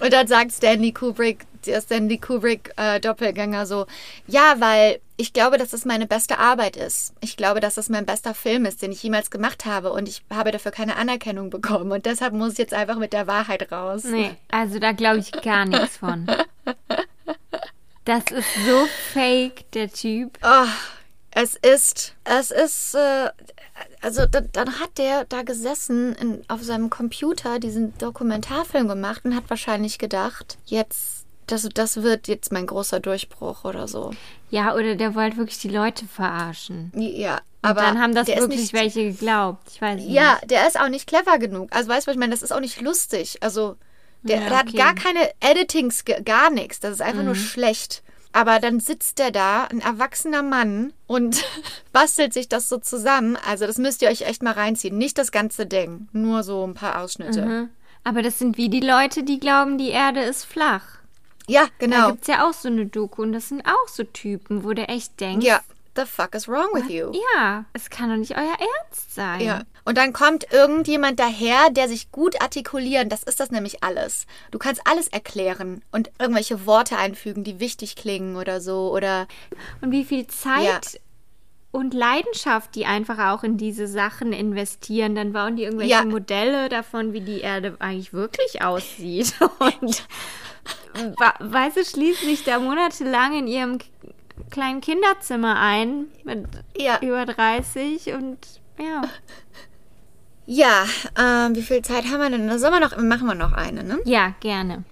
[SPEAKER 3] Und dann sagt Stanley Kubrick, der Stanley Kubrick äh, so, ja, weil ich glaube, dass das meine beste Arbeit ist. Ich glaube, dass das mein bester Film ist, den ich jemals gemacht habe und ich habe dafür keine Anerkennung bekommen und deshalb muss ich jetzt einfach mit der Wahrheit raus.
[SPEAKER 2] Nee, also da glaube ich gar nichts von. Das ist so fake, der Typ.
[SPEAKER 3] Oh, es ist, es ist, äh, also dann, dann hat der da gesessen in, auf seinem Computer diesen Dokumentarfilm gemacht und hat wahrscheinlich gedacht, jetzt, das, das wird jetzt mein großer Durchbruch oder so.
[SPEAKER 2] Ja, oder der wollte wirklich die Leute verarschen.
[SPEAKER 3] Ja,
[SPEAKER 2] Und
[SPEAKER 3] aber
[SPEAKER 2] dann haben das wirklich
[SPEAKER 3] nicht,
[SPEAKER 2] welche geglaubt. Ich weiß nicht.
[SPEAKER 3] Ja, der ist auch nicht clever genug. Also weißt du, was ich meine? Das ist auch nicht lustig. Also der,
[SPEAKER 2] Ja,
[SPEAKER 3] der hat
[SPEAKER 2] okay.
[SPEAKER 3] gar keine Editings, gar nichts. Das ist einfach nur schlecht. Aber dann sitzt der da, ein erwachsener Mann, und bastelt sich das so zusammen. Also das müsst ihr euch echt mal reinziehen. Nicht das ganze Ding, nur so ein paar Ausschnitte.
[SPEAKER 2] Mhm. Aber das sind wie die Leute, die glauben, die Erde ist flach.
[SPEAKER 3] Ja,
[SPEAKER 2] Da
[SPEAKER 3] genau.
[SPEAKER 2] gibt's ja auch so eine Doku und das sind auch so Typen, wo du echt denkst,
[SPEAKER 3] Ja, the fuck is wrong with you?
[SPEAKER 2] ja, es kann doch nicht euer Ernst sein.
[SPEAKER 3] Ja. Und dann kommt irgendjemand daher, der sich gut artikulieren. Das ist das nämlich alles. Du kannst alles erklären und irgendwelche Worte einfügen, die wichtig klingen oder so. Oder
[SPEAKER 2] Und wie viel Zeit
[SPEAKER 3] Ja.
[SPEAKER 2] und Leidenschaft die einfach auch in diese Sachen investieren. Dann bauen die irgendwelche
[SPEAKER 3] Ja.
[SPEAKER 2] Modelle davon, wie die Erde eigentlich wirklich aussieht. Und du, schließen sich da monatelang in ihrem kleinen Kinderzimmer ein mit
[SPEAKER 3] Ja.
[SPEAKER 2] über 30 und ja.
[SPEAKER 3] ja, ähm, wie viel Zeit haben wir denn? Da sollen wir noch, machen wir noch eine, ne?
[SPEAKER 2] Ja, gerne.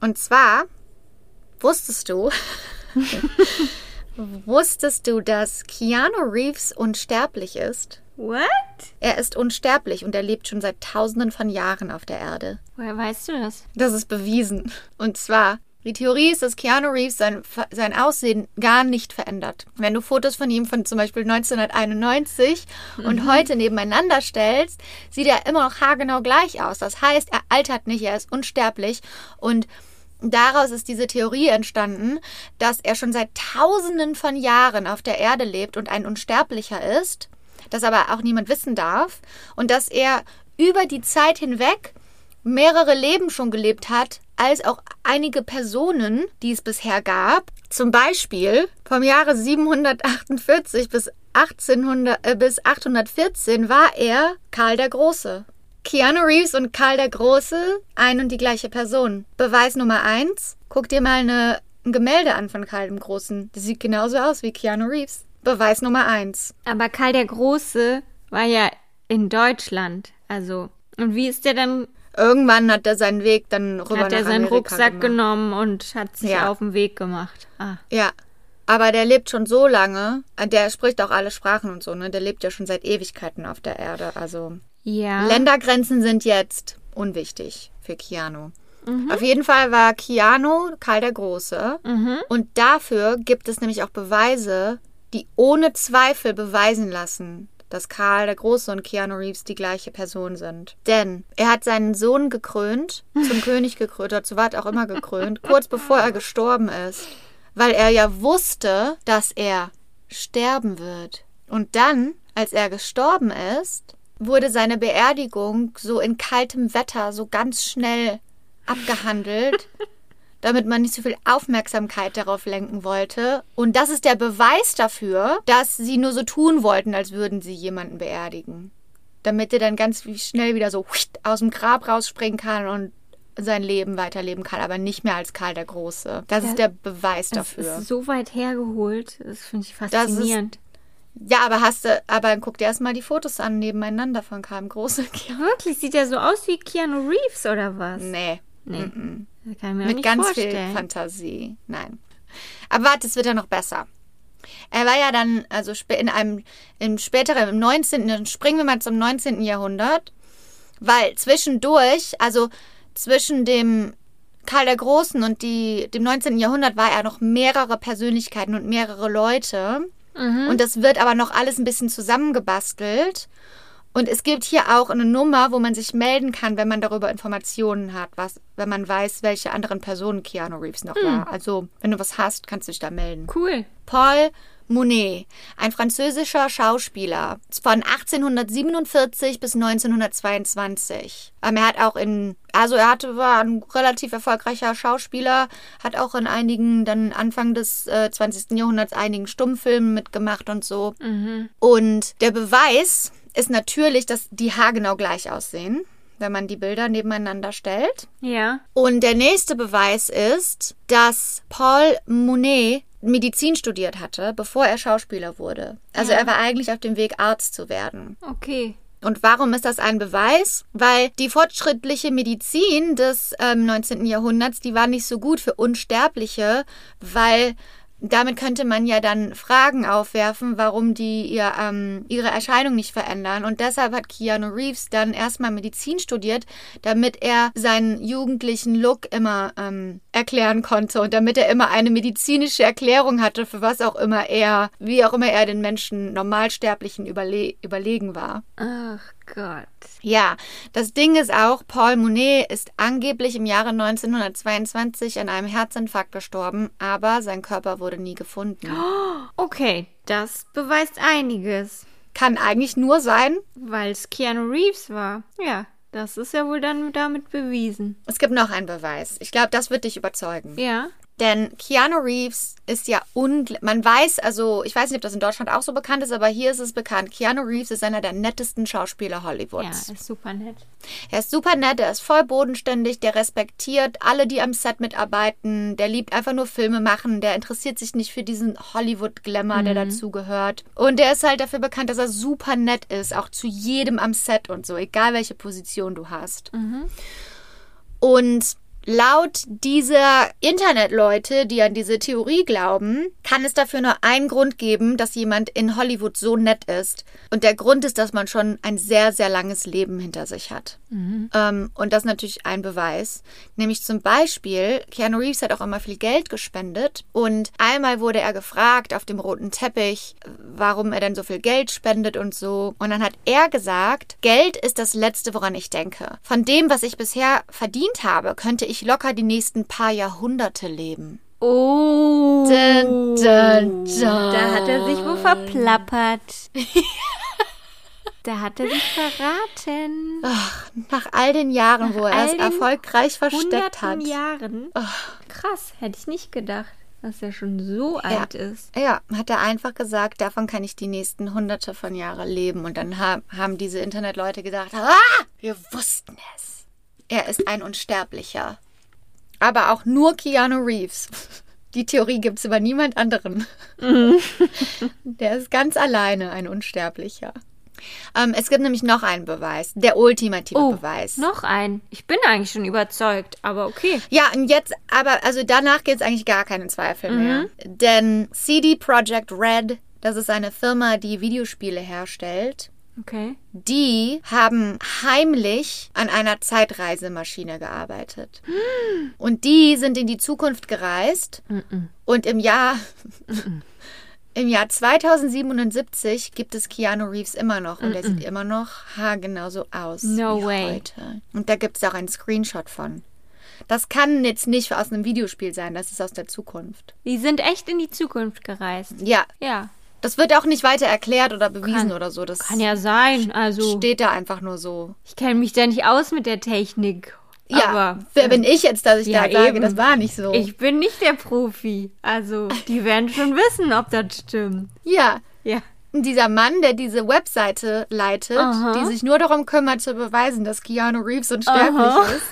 [SPEAKER 3] Und zwar wusstest du, wusstest du, dass Keanu Reeves unsterblich ist?
[SPEAKER 2] What?
[SPEAKER 3] Er ist unsterblich und er lebt schon seit Tausenden von Jahren auf der Erde.
[SPEAKER 2] Woher weißt du das?
[SPEAKER 3] Das ist bewiesen. Und zwar, die Theorie ist, dass Keanu Reeves sein, sein Aussehen gar nicht verändert. Wenn du Fotos von ihm von zum Beispiel 1991 und heute nebeneinander stellst, sieht er immer noch haargenau gleich aus. Das heißt, er altert nicht, er ist unsterblich und Daraus ist diese Theorie entstanden, dass er schon seit Tausenden von Jahren auf der Erde lebt und ein Unsterblicher ist, das aber auch niemand wissen darf und dass er über die Zeit hinweg mehrere Leben schon gelebt hat, als auch einige Personen, die es bisher gab. Zum Beispiel vom Jahre 748 bis 1800 äh, bis 814 war er Karl der Große. Keanu Reeves und Karl der Große, ein und die gleiche Person. Beweis Nummer eins: Guck dir mal eine, ein Gemälde an von Karl dem Großen. Das sieht genauso aus wie Keanu Reeves. Beweis Nummer eins.
[SPEAKER 2] Aber Karl der Große war ja in Deutschland. Also, und wie ist der dann?
[SPEAKER 3] Irgendwann hat er seinen Weg dann rüber
[SPEAKER 2] Hat er seinen
[SPEAKER 3] Amerika
[SPEAKER 2] Rucksack
[SPEAKER 3] gemacht.
[SPEAKER 2] genommen und hat sich
[SPEAKER 3] Ja.
[SPEAKER 2] auf den Weg gemacht. Ah,
[SPEAKER 3] Ja. Aber der lebt schon so lange, äh, der spricht auch alle Sprachen und so, ne? Der lebt ja schon seit Ewigkeiten auf der Erde. Also
[SPEAKER 2] Ja.
[SPEAKER 3] Ländergrenzen sind jetzt unwichtig für Keanu. Auf jeden Fall war Keanu Karl der Große.
[SPEAKER 2] Mhm.
[SPEAKER 3] Und dafür gibt es nämlich auch Beweise, die ohne Zweifel beweisen lassen, dass Karl der Große und Keanu Reeves die gleiche Person sind. Denn er hat seinen Sohn gekrönt, zum König gekrönt, oder zu was auch immer gekrönt, kurz bevor er gestorben ist. Weil er ja wusste, dass er sterben wird. Und dann, als er gestorben ist, wurde seine Beerdigung so in kaltem Wetter so ganz schnell abgehandelt, damit man nicht so viel Aufmerksamkeit darauf lenken wollte. Und das ist der Beweis dafür, dass sie nur so tun wollten, als würden sie jemanden beerdigen. Damit er dann ganz schnell wieder so aus dem Grab rausspringen kann und sein Leben weiterleben kann, aber nicht mehr als Karl der Große. Das ist der Beweis
[SPEAKER 2] Das
[SPEAKER 3] dafür.
[SPEAKER 2] ist so weit hergeholt. Das finde ich
[SPEAKER 3] ist-
[SPEAKER 2] faszinierend.
[SPEAKER 3] Ja, aber hast du, aber guck dir erstmal die Fotos an nebeneinander von Karl dem Große.
[SPEAKER 2] Wirklich? Sieht er so aus wie Keanu Reeves oder was?
[SPEAKER 3] Nee.
[SPEAKER 2] Nee. Das ich mir
[SPEAKER 3] Mit ganz
[SPEAKER 2] vorstellen.
[SPEAKER 3] viel Fantasie. Nein. Aber warte, es wird ja noch besser. Er war ja dann, also in einem, im späteren, im 19., dann springen wir mal zum 19. Jahrhundert, weil zwischendurch, also zwischen dem Karl der Großen und die, dem 19. Jahrhundert war er noch mehrere Persönlichkeiten und mehrere Leute. Und das wird aber noch alles ein bisschen zusammengebastelt. Und es gibt hier auch eine Nummer, wo man sich melden kann, wenn man darüber Informationen hat, was, wenn man weiß, welche anderen Personen Keanu Reeves noch war. Also, wenn du was hast, kannst du dich da melden.
[SPEAKER 2] Cool.
[SPEAKER 3] Paul Monet, ein französischer Schauspieler von 1847 bis 1922. Ähm, er hat auch in, also er hatte, war ein relativ erfolgreicher Schauspieler, hat auch in einigen, dann Anfang des äh, 20. Jahrhunderts einigen Stummfilmen mitgemacht und so. Und der Beweis ist natürlich, dass die haargenau gleich aussehen, wenn man die Bilder nebeneinander stellt.
[SPEAKER 2] Ja.
[SPEAKER 3] Und der nächste Beweis ist, dass Paul Monet Medizin studiert hatte, bevor er Schauspieler wurde. Also
[SPEAKER 2] Ja.
[SPEAKER 3] er war eigentlich auf dem Weg, Arzt zu werden.
[SPEAKER 2] Okay.
[SPEAKER 3] Und warum ist das ein Beweis? Weil die fortschrittliche Medizin des ähm, 19. Jahrhunderts, die war nicht so gut für Unsterbliche, weil damit könnte man ja dann Fragen aufwerfen, warum die ihr, ähm, ihre Erscheinung nicht verändern. Und deshalb hat Keanu Reeves dann erstmal Medizin studiert, damit er seinen jugendlichen Look immer ähm, erklären konnte und damit er immer eine medizinische Erklärung hatte, für was auch immer er, wie auch immer er den Menschen Normalsterblichen überle überlegen war.
[SPEAKER 2] Ach Gott.
[SPEAKER 3] Ja, das Ding ist auch, Paul Monet ist angeblich im Jahre 1922 an einem Herzinfarkt gestorben, aber sein Körper wurde nie gefunden.
[SPEAKER 2] Okay, das beweist einiges,
[SPEAKER 3] Kann eigentlich nur sein,
[SPEAKER 2] weil es Keanu Reeves war. Ja, das ist ja wohl dann damit bewiesen.
[SPEAKER 3] es gibt noch einen Beweis. Ich glaube, das wird dich überzeugen.
[SPEAKER 2] Ja.
[SPEAKER 3] Denn Keanu Reeves ist ja ungl Man weiß, also, ich weiß nicht, ob das in Deutschland auch so bekannt ist, aber hier ist es bekannt. Keanu Reeves ist einer der nettesten Schauspieler
[SPEAKER 2] Ja,
[SPEAKER 3] Hollywoods.
[SPEAKER 2] ist super nett.
[SPEAKER 3] Er ist super nett, er ist voll bodenständig, der respektiert alle, die am Set mitarbeiten, der liebt einfach nur Filme machen, der interessiert sich nicht für diesen Hollywood-Glamour, der dazugehört. Und der ist halt dafür bekannt, dass er super nett ist, auch zu jedem am Set und so, egal welche Position du hast. Und laut dieser Internetleute, die an diese Theorie glauben, kann es dafür nur einen Grund geben, dass jemand in Hollywood so nett ist. Und der Grund ist, dass man schon ein sehr, sehr langes Leben hinter sich hat. Ähm, und das ist natürlich ein Beweis. Nämlich zum Beispiel, Keanu Reeves hat auch immer viel Geld gespendet. Und einmal wurde er gefragt auf dem roten Teppich, warum er denn so viel Geld spendet und so. Und dann hat er gesagt, Geld ist das Letzte, woran ich denke. Von dem, was ich bisher verdient habe, könnte ich locker die nächsten paar Jahrhunderte leben.
[SPEAKER 2] Oh.
[SPEAKER 3] Dun, dun, dun.
[SPEAKER 2] Da hat er sich wohl verplappert. da hat er sich verraten.
[SPEAKER 3] Ach, nach all den Jahren, wo er es erfolgreich versteckt hat.
[SPEAKER 2] Jahren. Krass, hätte ich nicht gedacht, dass er schon so alt ist.
[SPEAKER 3] Ja, hat er einfach gesagt, davon kann ich die nächsten hunderte von Jahren leben. Und dann ha haben diese Internetleute gedacht, ah, wir wussten es. Er ist ein Unsterblicher. Aber auch nur Keanu Reeves. Die Theorie gibt es über niemand anderen. Der ist ganz alleine ein Unsterblicher. Ähm, es gibt nämlich noch einen Beweis, der ultimative
[SPEAKER 2] Oh,
[SPEAKER 3] Beweis.
[SPEAKER 2] noch ein. Ich bin eigentlich schon überzeugt, aber okay.
[SPEAKER 3] Ja, und jetzt, aber also danach gibt es eigentlich gar keinen Zweifel mehr. Denn CD Projekt Red, das ist eine Firma, die Videospiele herstellt,
[SPEAKER 2] Okay.
[SPEAKER 3] die haben heimlich an einer Zeitreisemaschine gearbeitet. Und die sind in die Zukunft gereist. Und im Jahr, im Jahr 2077 gibt es Keanu Reeves immer noch. Und er sieht immer noch haargenauso aus
[SPEAKER 2] No
[SPEAKER 3] wie
[SPEAKER 2] way.
[SPEAKER 3] heute. Und da gibt es auch einen Screenshot von. Das kann jetzt nicht aus einem Videospiel sein, das ist aus der Zukunft.
[SPEAKER 2] Die sind echt in die Zukunft gereist.
[SPEAKER 3] Ja,
[SPEAKER 2] Ja.
[SPEAKER 3] Das wird auch nicht weiter erklärt oder bewiesen
[SPEAKER 2] Kann-
[SPEAKER 3] oder so. Das
[SPEAKER 2] Kann ja sein. Also,
[SPEAKER 3] steht da einfach nur so.
[SPEAKER 2] ich kenne mich da nicht aus mit der Technik.
[SPEAKER 3] Ja,
[SPEAKER 2] aber
[SPEAKER 3] wer bin ich jetzt, dass ich
[SPEAKER 2] Ja,
[SPEAKER 3] da sage,
[SPEAKER 2] eben.
[SPEAKER 3] das war nicht so.
[SPEAKER 2] ich bin nicht der Profi. Also, die werden schon wissen, ob das stimmt.
[SPEAKER 3] ja,
[SPEAKER 2] Ja.
[SPEAKER 3] dieser Mann, der diese Webseite leitet,
[SPEAKER 2] Aha.
[SPEAKER 3] die sich nur darum kümmert zu beweisen, dass Keanu Reeves unsterblich
[SPEAKER 2] Aha.
[SPEAKER 3] ist,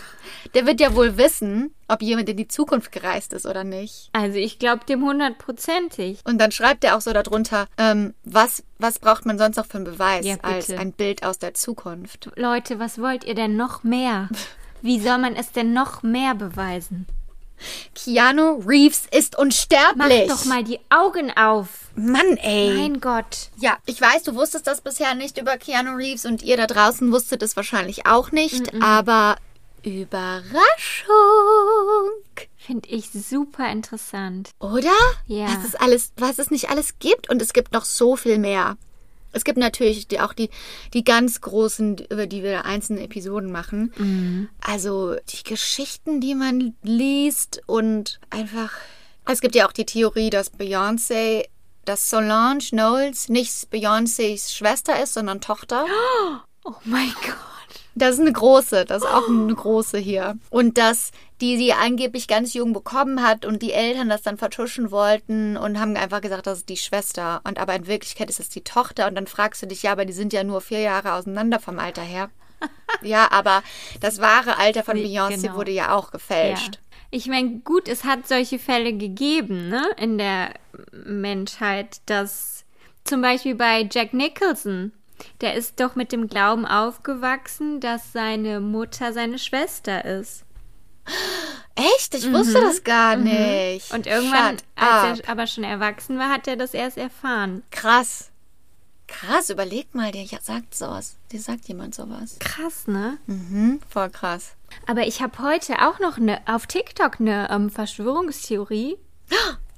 [SPEAKER 3] der wird ja wohl wissen, ob jemand in die Zukunft gereist ist oder nicht.
[SPEAKER 2] Also, ich glaube dem hundertprozentig.
[SPEAKER 3] Und dann schreibt er auch so darunter, ähm, was, was braucht man sonst noch für einen Beweis
[SPEAKER 2] Ja,
[SPEAKER 3] als ein Bild aus der Zukunft?
[SPEAKER 2] Leute, was wollt ihr denn noch mehr? Wie soll man es denn noch mehr beweisen?
[SPEAKER 3] Keanu Reeves ist
[SPEAKER 2] Mach
[SPEAKER 3] unsterblich.
[SPEAKER 2] doch mal die Augen auf.
[SPEAKER 3] Mann, ey.
[SPEAKER 2] Mein Gott.
[SPEAKER 3] Ja, ich weiß, du wusstest das bisher nicht über Keanu Reeves und ihr da draußen wusstet es wahrscheinlich auch nicht, aber Überraschung.
[SPEAKER 2] Finde ich super interessant.
[SPEAKER 3] Oder?
[SPEAKER 2] Ja.
[SPEAKER 3] Was es alles, was es nicht alles gibt und es gibt noch so viel mehr. Es gibt natürlich die, auch die, die ganz großen, über die wir einzelne Episoden machen. Also die Geschichten, die man liest und einfach. Es gibt ja auch die Theorie, dass Beyoncé, dass Solange Knowles nicht Beyoncés Schwester ist, sondern Tochter.
[SPEAKER 2] Oh mein Gott.
[SPEAKER 3] Das ist eine große, das ist auch eine große hier. Und dass die sie angeblich ganz jung bekommen hat und die Eltern das dann vertuschen wollten und haben einfach gesagt, das ist die Schwester. Und aber in Wirklichkeit ist es die Tochter. Und dann fragst du dich, ja, aber die sind ja nur vier Jahre auseinander vom Alter her. ja, aber das wahre Alter von Beyoncé
[SPEAKER 2] genau.
[SPEAKER 3] wurde ja auch gefälscht.
[SPEAKER 2] Ja. Ich meine, gut, es hat solche Fälle gegeben, ne, in der Menschheit, dass zum Beispiel bei Jack Nicholson, der ist doch mit dem Glauben aufgewachsen, dass seine Mutter seine Schwester ist.
[SPEAKER 3] Echt? Ich wusste das gar nicht.
[SPEAKER 2] Und irgendwann,
[SPEAKER 3] Shut
[SPEAKER 2] als
[SPEAKER 3] up.
[SPEAKER 2] er aber schon erwachsen war, hat er das erst erfahren.
[SPEAKER 3] Krass. Krass, überleg mal, der sagt sowas. Der sagt jemand sowas.
[SPEAKER 2] Krass, ne?
[SPEAKER 3] Mhm, voll krass.
[SPEAKER 2] Aber ich habe heute auch noch eine, auf TikTok eine ähm, Verschwörungstheorie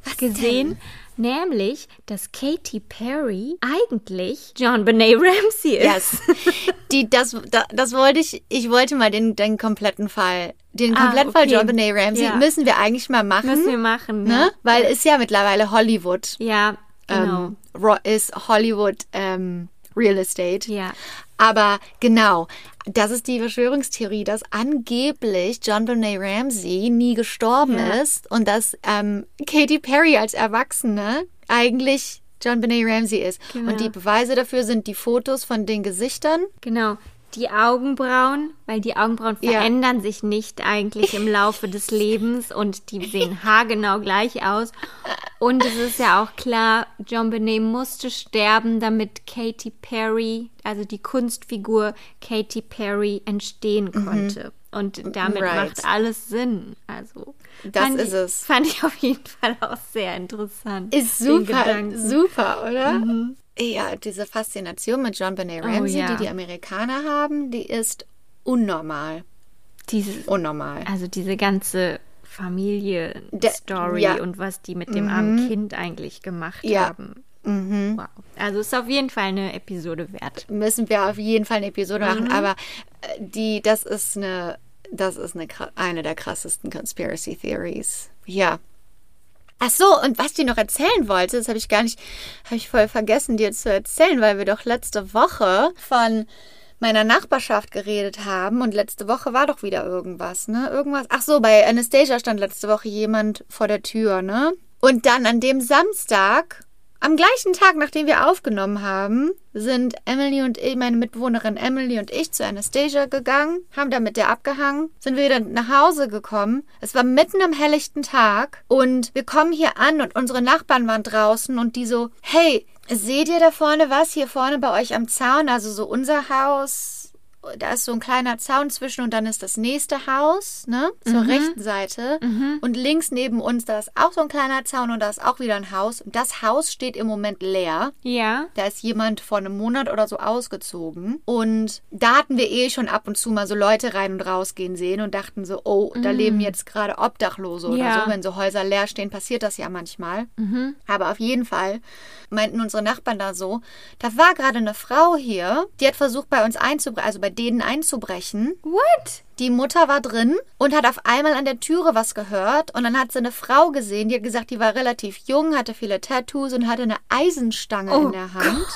[SPEAKER 3] Was
[SPEAKER 2] gesehen, nämlich, dass Katy Perry eigentlich John Benet Ramsey ist.
[SPEAKER 3] Yes. Die, das, da- das wollte ich, ich wollte mal den, den kompletten Fall, den
[SPEAKER 2] Ah,
[SPEAKER 3] kompletten Fall
[SPEAKER 2] okay.
[SPEAKER 3] John Benet Ramsey
[SPEAKER 2] Ja.
[SPEAKER 3] müssen wir eigentlich mal machen.
[SPEAKER 2] Müssen wir machen, ne?
[SPEAKER 3] ne? Weil ist ja mittlerweile Hollywood.
[SPEAKER 2] Ja, genau.
[SPEAKER 3] Ähm, ist Hollywood ähm, Real Estate.
[SPEAKER 2] ja.
[SPEAKER 3] Aber genau, das ist die Verschwörungstheorie, dass angeblich John Benet Ramsey nie gestorben
[SPEAKER 2] Ja.
[SPEAKER 3] ist und dass ähm, Katy Perry als Erwachsene eigentlich John Benet Ramsey ist.
[SPEAKER 2] Genau.
[SPEAKER 3] Und die Beweise dafür sind die Fotos von den Gesichtern.
[SPEAKER 2] Genau. Die Augenbrauen, weil die Augenbrauen
[SPEAKER 3] Ja.
[SPEAKER 2] verändern sich nicht eigentlich im Laufe des Lebens und die sehen haargenau gleich aus. Und es ist ja auch klar, John Benet musste sterben, damit Katy Perry, also die Kunstfigur Katy Perry entstehen konnte. Und damit
[SPEAKER 3] Mhm. Right.
[SPEAKER 2] macht alles Sinn. Also
[SPEAKER 3] Das
[SPEAKER 2] fand
[SPEAKER 3] ist
[SPEAKER 2] ich,
[SPEAKER 3] es.
[SPEAKER 2] Fand ich auf jeden Fall auch sehr interessant.
[SPEAKER 3] Ist super, super, oder? Ja, diese Faszination mit John Benet
[SPEAKER 2] Oh,
[SPEAKER 3] Ramsey,
[SPEAKER 2] ja.
[SPEAKER 3] die die Amerikaner haben, die ist unnormal.
[SPEAKER 2] Dieses,
[SPEAKER 3] Unnormal.
[SPEAKER 2] Also diese ganze Familie-Story
[SPEAKER 3] ja.
[SPEAKER 2] und was die mit dem armen Kind eigentlich gemacht
[SPEAKER 3] Ja.
[SPEAKER 2] haben. Wow. Also ist auf jeden Fall eine Episode wert.
[SPEAKER 3] müssen wir auf jeden Fall eine Episode
[SPEAKER 2] Mhm.
[SPEAKER 3] machen, aber äh, die, das ist eine, das ist eine, eine der krassesten Conspiracy Theories. Ja. Ach so, und was dir noch erzählen wollte, das habe ich gar nicht, habe ich voll vergessen, dir zu erzählen, weil wir doch letzte Woche von meiner Nachbarschaft geredet haben und letzte Woche war doch wieder irgendwas, ne? Irgendwas. Ach so, bei Anastasia stand letzte Woche jemand vor der Tür, ne? Und dann an dem Samstag, am gleichen Tag, nachdem wir aufgenommen haben, sind Emily und ich, meine Mitbewohnerin Emily und ich zu Anastasia gegangen, haben da mit der abgehangen, sind wir wieder nach Hause gekommen. Es war mitten am helllichten Tag und wir kommen hier an und unsere Nachbarn waren draußen und die so, hey, Seht ihr da vorne was? Hier vorne bei euch am Zaun, also so unser Haus. Da ist so ein kleiner Zaun zwischen und dann ist das nächste Haus, ne? Zur rechten Seite. Und links neben uns, da ist auch so ein kleiner Zaun und da ist auch wieder ein Haus. Und das Haus steht im Moment leer.
[SPEAKER 2] Ja.
[SPEAKER 3] Da ist jemand vor einem Monat oder so ausgezogen. Und da hatten wir eh schon ab und zu mal so Leute rein und rausgehen sehen und dachten so, oh, da leben jetzt gerade Obdachlose oder
[SPEAKER 2] Ja.
[SPEAKER 3] so. Wenn so Häuser leer stehen, passiert das ja manchmal. Aber auf jeden Fall meinten unsere Nachbarn da so, da war gerade eine Frau hier, die hat versucht bei uns einzubrechen, also bei denen einzubrechen.
[SPEAKER 2] What?
[SPEAKER 3] Die Mutter war drin und hat auf einmal an der Türe was gehört und dann hat sie eine Frau gesehen, die hat gesagt, die war relativ jung, hatte viele Tattoos und hatte eine Eisenstange
[SPEAKER 2] Oh
[SPEAKER 3] in der Hand.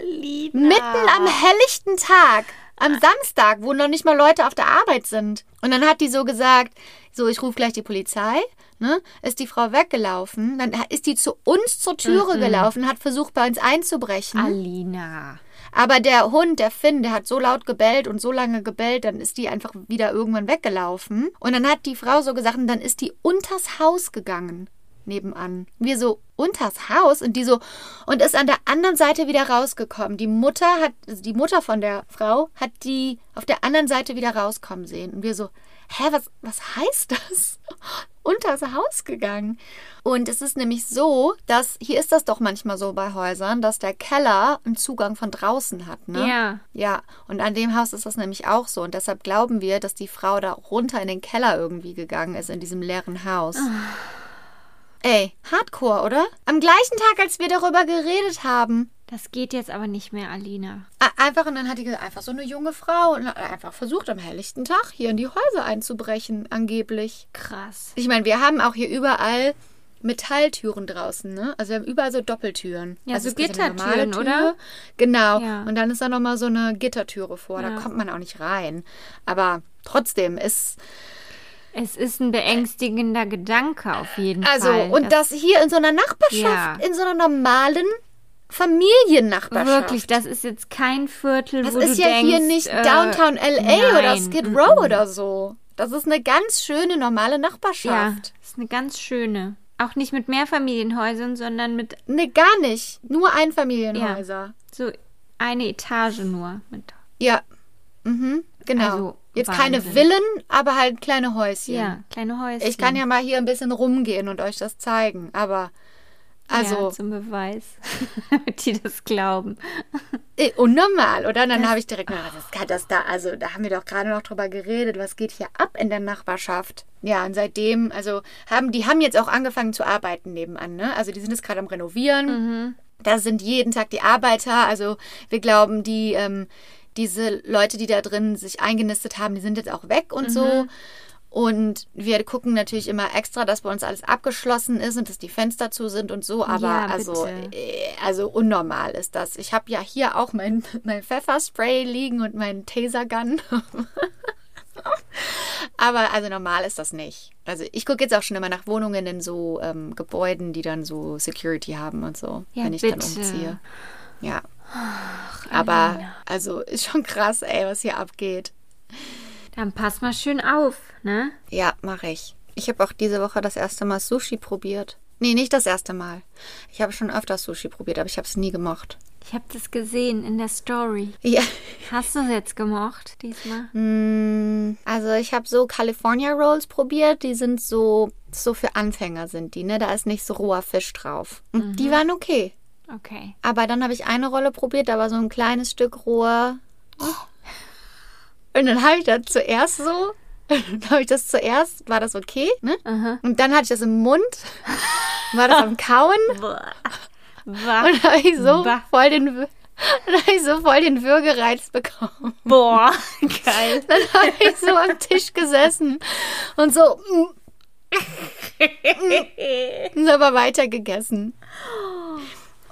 [SPEAKER 2] Lina.
[SPEAKER 3] Mitten am helllichten Tag, am Samstag, wo noch nicht mal Leute auf der Arbeit sind. Und dann hat die so gesagt, so, ich rufe gleich die Polizei. Ne? Ist die Frau weggelaufen, dann ist die zu uns zur Türe gelaufen, hat versucht, bei uns einzubrechen.
[SPEAKER 2] Alina.
[SPEAKER 3] Aber der Hund, der Finn, der hat so laut gebellt und so lange gebellt, dann ist die einfach wieder irgendwann weggelaufen. Und dann hat die Frau so gesagt, und dann ist die unters Haus gegangen. Nebenan. Wir so, unters Haus? Und die so, und ist an der anderen Seite wieder rausgekommen. Die Mutter hat, also die Mutter von der Frau hat die auf der anderen Seite wieder rauskommen sehen. Und wir so, hä, was, was heißt das? Unters Haus gegangen. Und es ist nämlich so, dass, hier ist das doch manchmal so bei Häusern, dass der Keller einen Zugang von draußen hat, ne?
[SPEAKER 2] Ja.
[SPEAKER 3] Ja, und an dem Haus ist das nämlich auch so. Und deshalb glauben wir, dass die Frau da runter in den Keller irgendwie gegangen ist, in diesem leeren Haus. Ey, Hardcore, oder? Am gleichen Tag, als wir darüber geredet haben.
[SPEAKER 2] Das geht jetzt aber nicht mehr, Alina.
[SPEAKER 3] Einfach, und dann hat die gesagt, einfach so eine junge Frau und hat einfach versucht, am helllichten Tag hier in die Häuser einzubrechen, angeblich.
[SPEAKER 2] Krass.
[SPEAKER 3] Ich meine, wir haben auch hier überall Metalltüren draußen, ne? Also wir haben überall so Doppeltüren.
[SPEAKER 2] Ja,
[SPEAKER 3] also
[SPEAKER 2] so Gittertüren, oder?
[SPEAKER 3] Genau.
[SPEAKER 2] Ja.
[SPEAKER 3] Und dann ist da nochmal so eine Gittertüre vor. Da
[SPEAKER 2] Ja.
[SPEAKER 3] kommt man auch nicht rein. Aber trotzdem ist.
[SPEAKER 2] Es ist ein beängstigender Gedanke auf jeden
[SPEAKER 3] Also,
[SPEAKER 2] Fall.
[SPEAKER 3] und das hier in so einer Nachbarschaft,
[SPEAKER 2] Ja.
[SPEAKER 3] in so einer normalen Familiennachbarschaft.
[SPEAKER 2] Wirklich, das ist jetzt kein Viertel,
[SPEAKER 3] Das
[SPEAKER 2] wo
[SPEAKER 3] ist
[SPEAKER 2] du
[SPEAKER 3] ja
[SPEAKER 2] denkst,
[SPEAKER 3] hier nicht
[SPEAKER 2] äh,
[SPEAKER 3] Downtown LA oder
[SPEAKER 2] nein,
[SPEAKER 3] Skid
[SPEAKER 2] mm,
[SPEAKER 3] Row
[SPEAKER 2] mm.
[SPEAKER 3] oder so. Das ist eine ganz schöne normale
[SPEAKER 2] Ja,
[SPEAKER 3] Nachbarschaft.
[SPEAKER 2] ist eine ganz schöne. Auch nicht mit Mehrfamilienhäusern, sondern mit
[SPEAKER 3] Nee, gar nicht. Nur Einfamilienhäuser.
[SPEAKER 2] so eine Etage nur. Mit,
[SPEAKER 3] Ja. Mhm, genau.
[SPEAKER 2] Also,
[SPEAKER 3] Jetzt keine
[SPEAKER 2] Wahnsinn.
[SPEAKER 3] Villen, aber halt kleine Häuschen.
[SPEAKER 2] ja, kleine Häuschen.
[SPEAKER 3] Ich kann ja mal hier ein bisschen rumgehen und euch das zeigen, aber also
[SPEAKER 2] ja, zum Beweis, damit die das glauben.
[SPEAKER 3] unnormal, oder? Dann habe ich direkt gedacht, was kann das da? Also da haben wir doch gerade noch drüber geredet, was geht hier ab in der Nachbarschaft? Ja, und seitdem, also haben die haben jetzt auch angefangen zu arbeiten nebenan, ne? Also die sind jetzt gerade am renovieren. Da sind jeden Tag die Arbeiter. Also wir glauben, die ähm, diese Leute, die da drin sich eingenistet haben, die sind jetzt auch weg und so. Und wir gucken natürlich immer extra, dass bei uns alles abgeschlossen ist und dass die Fenster zu sind und so. Aber
[SPEAKER 2] Ja,
[SPEAKER 3] also, äh, also unnormal ist das. Ich habe ja hier auch mein, mein Pfefferspray liegen und mein Tasergun. Aber also normal ist das nicht. Also ich gucke jetzt auch schon immer nach Wohnungen in so ähm, Gebäuden, die dann so Security haben und so,
[SPEAKER 2] Ja,
[SPEAKER 3] wenn ich dann
[SPEAKER 2] bitte.
[SPEAKER 3] umziehe. Ja. Aber also ist schon krass, ey, was hier abgeht.
[SPEAKER 2] Dann pass mal schön auf, ne?
[SPEAKER 3] Ja, mache ich. Ich habe auch diese Woche das erste Mal Sushi probiert. Nee, nicht das erste Mal. Ich habe schon öfter Sushi probiert, aber ich habe es nie gemocht.
[SPEAKER 2] Ich habe das gesehen in der Story.
[SPEAKER 3] Ja.
[SPEAKER 2] Hast du es jetzt gemocht diesmal?
[SPEAKER 3] Mm, Also ich habe so California Rolls probiert. Die sind so, so für Anfänger sind die, ne? Da ist nicht so roher Fisch drauf. Und die waren okay.
[SPEAKER 2] Okay.
[SPEAKER 3] Aber dann habe ich eine Rolle probiert, da war so ein kleines Stück roher. Und dann habe ich das zuerst so, dann habe ich das zuerst, war das okay, ne? Und dann hatte ich das im Mund, war das am Kauen und dann habe ich so voll den, dann habe ich so voll den Würgereiz bekommen.
[SPEAKER 2] Boah, geil.
[SPEAKER 3] Dann habe ich so am Tisch gesessen und so, mm, mm, und aber weiter gegessen.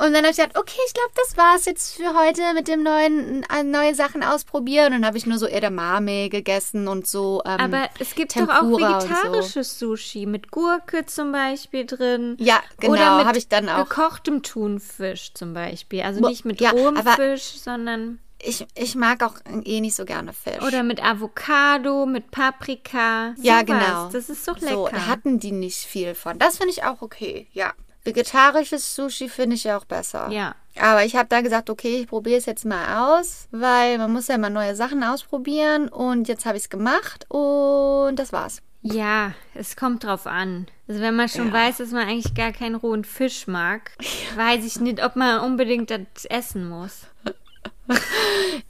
[SPEAKER 3] Und dann habe ich gesagt, okay, ich glaube, das war's jetzt für heute mit dem neuen, äh, neue Sachen ausprobieren. Und dann habe ich nur so Edamame gegessen und so. Ähm,
[SPEAKER 2] Aber es gibt
[SPEAKER 3] Tempura
[SPEAKER 2] doch auch
[SPEAKER 3] und so.
[SPEAKER 2] vegetarisches Sushi mit Gurke zum Beispiel drin.
[SPEAKER 3] Ja, genau,
[SPEAKER 2] Oder mit
[SPEAKER 3] habe ich dann auch.
[SPEAKER 2] gekochtem Thunfisch zum Beispiel. Also nicht mit
[SPEAKER 3] ja,
[SPEAKER 2] rohem Fisch, sondern
[SPEAKER 3] Ich, ich mag auch eh nicht so gerne Fisch.
[SPEAKER 2] oder mit Avocado, mit Paprika.
[SPEAKER 3] ja,
[SPEAKER 2] sowas.
[SPEAKER 3] genau.
[SPEAKER 2] Das ist doch
[SPEAKER 3] So,
[SPEAKER 2] lecker.
[SPEAKER 3] da hatten die nicht viel von. Das finde ich auch okay, ja. Vegetarisches Sushi finde ich auch besser.
[SPEAKER 2] Ja.
[SPEAKER 3] Aber ich habe da gesagt, okay, ich probiere es jetzt mal aus, weil man muss ja mal neue Sachen ausprobieren. Und jetzt habe ich es gemacht und das war's.
[SPEAKER 2] Ja, es kommt drauf an. Also wenn man schon
[SPEAKER 3] Ja.
[SPEAKER 2] weiß, dass man eigentlich gar keinen rohen Fisch mag, weiß ich nicht, ob man unbedingt das essen muss.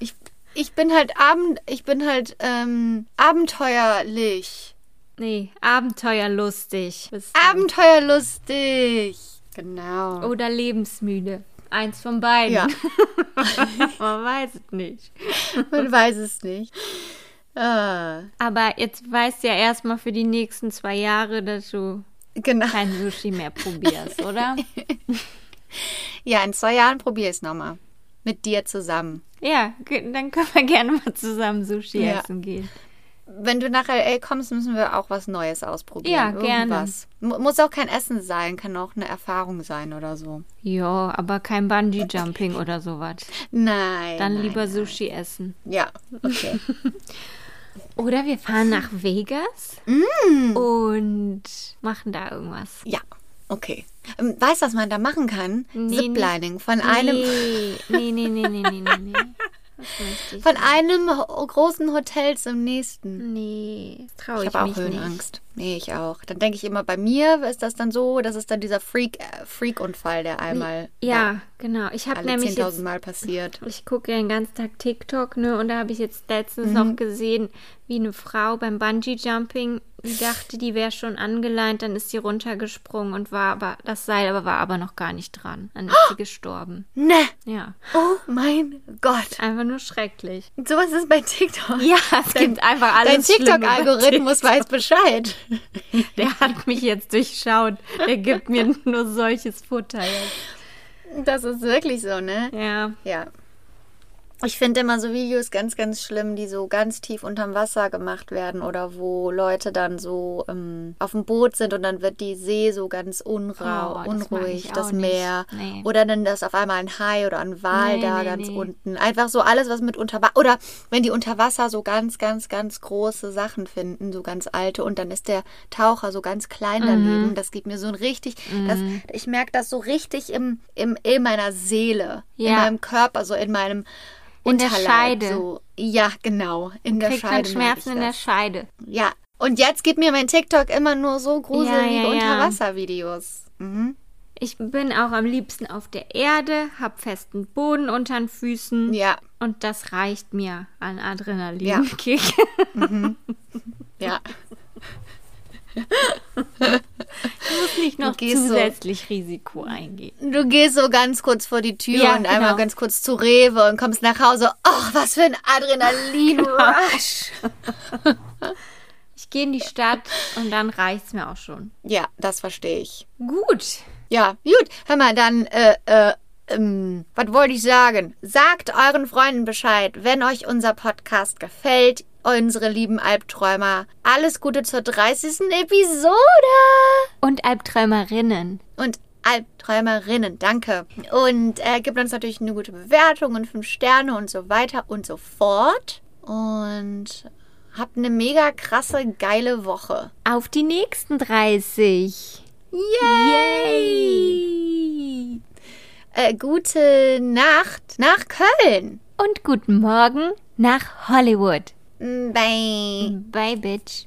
[SPEAKER 3] Ich, ich bin halt abend, ich bin halt ähm, abenteuerlich.
[SPEAKER 2] Nee, abenteuerlustig.
[SPEAKER 3] Abenteuerlustig. Genau.
[SPEAKER 2] Oder lebensmüde. Eins von beiden.
[SPEAKER 3] Ja,
[SPEAKER 2] man weiß es nicht.
[SPEAKER 3] man weiß es nicht. Ah,
[SPEAKER 2] Aber jetzt weißt du ja erstmal für die nächsten zwei Jahre, dass du
[SPEAKER 3] genau.
[SPEAKER 2] kein Sushi mehr probierst, oder?
[SPEAKER 3] Ja, in zwei Jahren probiere ich es nochmal. Mit dir zusammen.
[SPEAKER 2] Ja, dann können wir gerne mal zusammen Sushi
[SPEAKER 3] Ja.
[SPEAKER 2] essen gehen.
[SPEAKER 3] Wenn du nach LA kommst, müssen wir auch was Neues ausprobieren.
[SPEAKER 2] Ja, gerne.
[SPEAKER 3] Irgendwas. Mu- Muss auch kein Essen sein, kann auch eine Erfahrung sein oder so.
[SPEAKER 2] Ja, aber kein Bungee-Jumping oder sowas.
[SPEAKER 3] Nein.
[SPEAKER 2] Dann
[SPEAKER 3] nein,
[SPEAKER 2] lieber
[SPEAKER 3] nein.
[SPEAKER 2] Sushi essen.
[SPEAKER 3] Ja, okay.
[SPEAKER 2] Oder wir fahren nach Vegas
[SPEAKER 3] Mm.
[SPEAKER 2] und machen da irgendwas.
[SPEAKER 3] ja, okay. Ähm, Weißt du, was man da machen kann?
[SPEAKER 2] Nee,
[SPEAKER 3] Ziplining. Von einem,
[SPEAKER 2] Nee, nee, nee, nee, nee, nee, nee.
[SPEAKER 3] von einem großen Hotel zum nächsten.
[SPEAKER 2] Nee, das traue
[SPEAKER 3] Ich
[SPEAKER 2] ich,
[SPEAKER 3] habe auch
[SPEAKER 2] mich nicht.
[SPEAKER 3] Höhenangst. Nee, ich auch. Dann denke ich immer, bei mir ist das dann so, das ist dann dieser Freak, äh, Freak-Unfall, der einmal
[SPEAKER 2] Ja, genau. Ich habe nämlich
[SPEAKER 3] 10.000
[SPEAKER 2] jetzt,
[SPEAKER 3] Mal passiert.
[SPEAKER 2] ich gucke ja den ganzen Tag TikTok, ne, und da habe ich jetzt letztens
[SPEAKER 3] Mhm.
[SPEAKER 2] noch gesehen, wie eine Frau beim Bungee-Jumping, die dachte, die wäre schon angeleint, dann ist sie runtergesprungen und war aber, das Seil aber war aber noch gar nicht dran. Dann ist sie gestorben.
[SPEAKER 3] Ne!
[SPEAKER 2] Ja,
[SPEAKER 3] Oh mein Gott.
[SPEAKER 2] einfach nur schrecklich.
[SPEAKER 3] Sowas ist bei TikTok.
[SPEAKER 2] Ja, es gibt einfach alles
[SPEAKER 3] Dein TikTok-Algorithmus weiß Bescheid.
[SPEAKER 2] Der hat mich jetzt durchschaut. Der gibt mir nur solches Futter jetzt.
[SPEAKER 3] Das ist wirklich so, ne?
[SPEAKER 2] Ja.
[SPEAKER 3] Ja. Ich finde immer so Videos ganz, ganz schlimm, die so ganz tief unterm Wasser gemacht werden oder wo Leute dann so ähm, auf dem Boot sind und dann wird die See so ganz unrau,
[SPEAKER 2] Oh, das
[SPEAKER 3] unruhig, das
[SPEAKER 2] nicht.
[SPEAKER 3] Meer.
[SPEAKER 2] Nee.
[SPEAKER 3] Oder dann ist auf einmal ein Hai oder ein Wal
[SPEAKER 2] Nee,
[SPEAKER 3] da
[SPEAKER 2] nee,
[SPEAKER 3] ganz unten. Einfach so alles, was mit unter Wasser. Oder wenn die unter Wasser so ganz, ganz, ganz große Sachen finden, so ganz alte und dann ist der Taucher so ganz klein
[SPEAKER 2] Mhm.
[SPEAKER 3] daneben. Das gibt mir so ein richtig, das, ich merke das so richtig im, im, in meiner Seele, in
[SPEAKER 2] Ja.
[SPEAKER 3] meinem Körper, so in meinem
[SPEAKER 2] In der Scheide.
[SPEAKER 3] So. Ja, genau. In der
[SPEAKER 2] Kriegt man
[SPEAKER 3] Scheide. merke
[SPEAKER 2] Schmerzen in der. Scheide.
[SPEAKER 3] Ja. Und jetzt gibt mir mein TikTok immer nur so gruselige
[SPEAKER 2] Ja, ja.
[SPEAKER 3] Unterwasservideos. Mhm.
[SPEAKER 2] Ich bin auch am liebsten auf der Erde, hab festen Boden unter den Füßen.
[SPEAKER 3] Ja,
[SPEAKER 2] Und das reicht mir an
[SPEAKER 3] Ja.
[SPEAKER 2] Adrenalinkick.
[SPEAKER 3] ja.
[SPEAKER 2] muss nicht noch
[SPEAKER 3] gehst so-
[SPEAKER 2] zusätzlich Risiko eingehen.
[SPEAKER 3] Du gehst so ganz kurz vor die Tür
[SPEAKER 2] Ja,
[SPEAKER 3] und einmal
[SPEAKER 2] genau.
[SPEAKER 3] ganz kurz zu Rewe und kommst nach Hause. Oh, was für ein Adrenalin-Rush.
[SPEAKER 2] Ich gehe in die Stadt und dann reicht's mir auch schon.
[SPEAKER 3] Ja, das verstehe ich.
[SPEAKER 2] Gut.
[SPEAKER 3] Ja, gut. Hör mal, dann, äh, äh, ähm, was wollte ich sagen? Sagt euren Freunden Bescheid, wenn euch unser Podcast gefällt, unsere lieben Albträumer. Alles Gute zur 30. Episode!
[SPEAKER 2] Und Albträumerinnen.
[SPEAKER 3] Und Albträumerinnen, danke. Und äh, gibt uns natürlich eine gute Bewertung und 5 Sterne und so weiter und so fort. Und habt eine mega krasse, geile Woche.
[SPEAKER 2] Auf die nächsten 30. Yay!
[SPEAKER 3] Äh, gute Nacht nach Köln.
[SPEAKER 2] Und guten Morgen nach Hollywood.
[SPEAKER 3] Bye.
[SPEAKER 2] Bye, Bitch.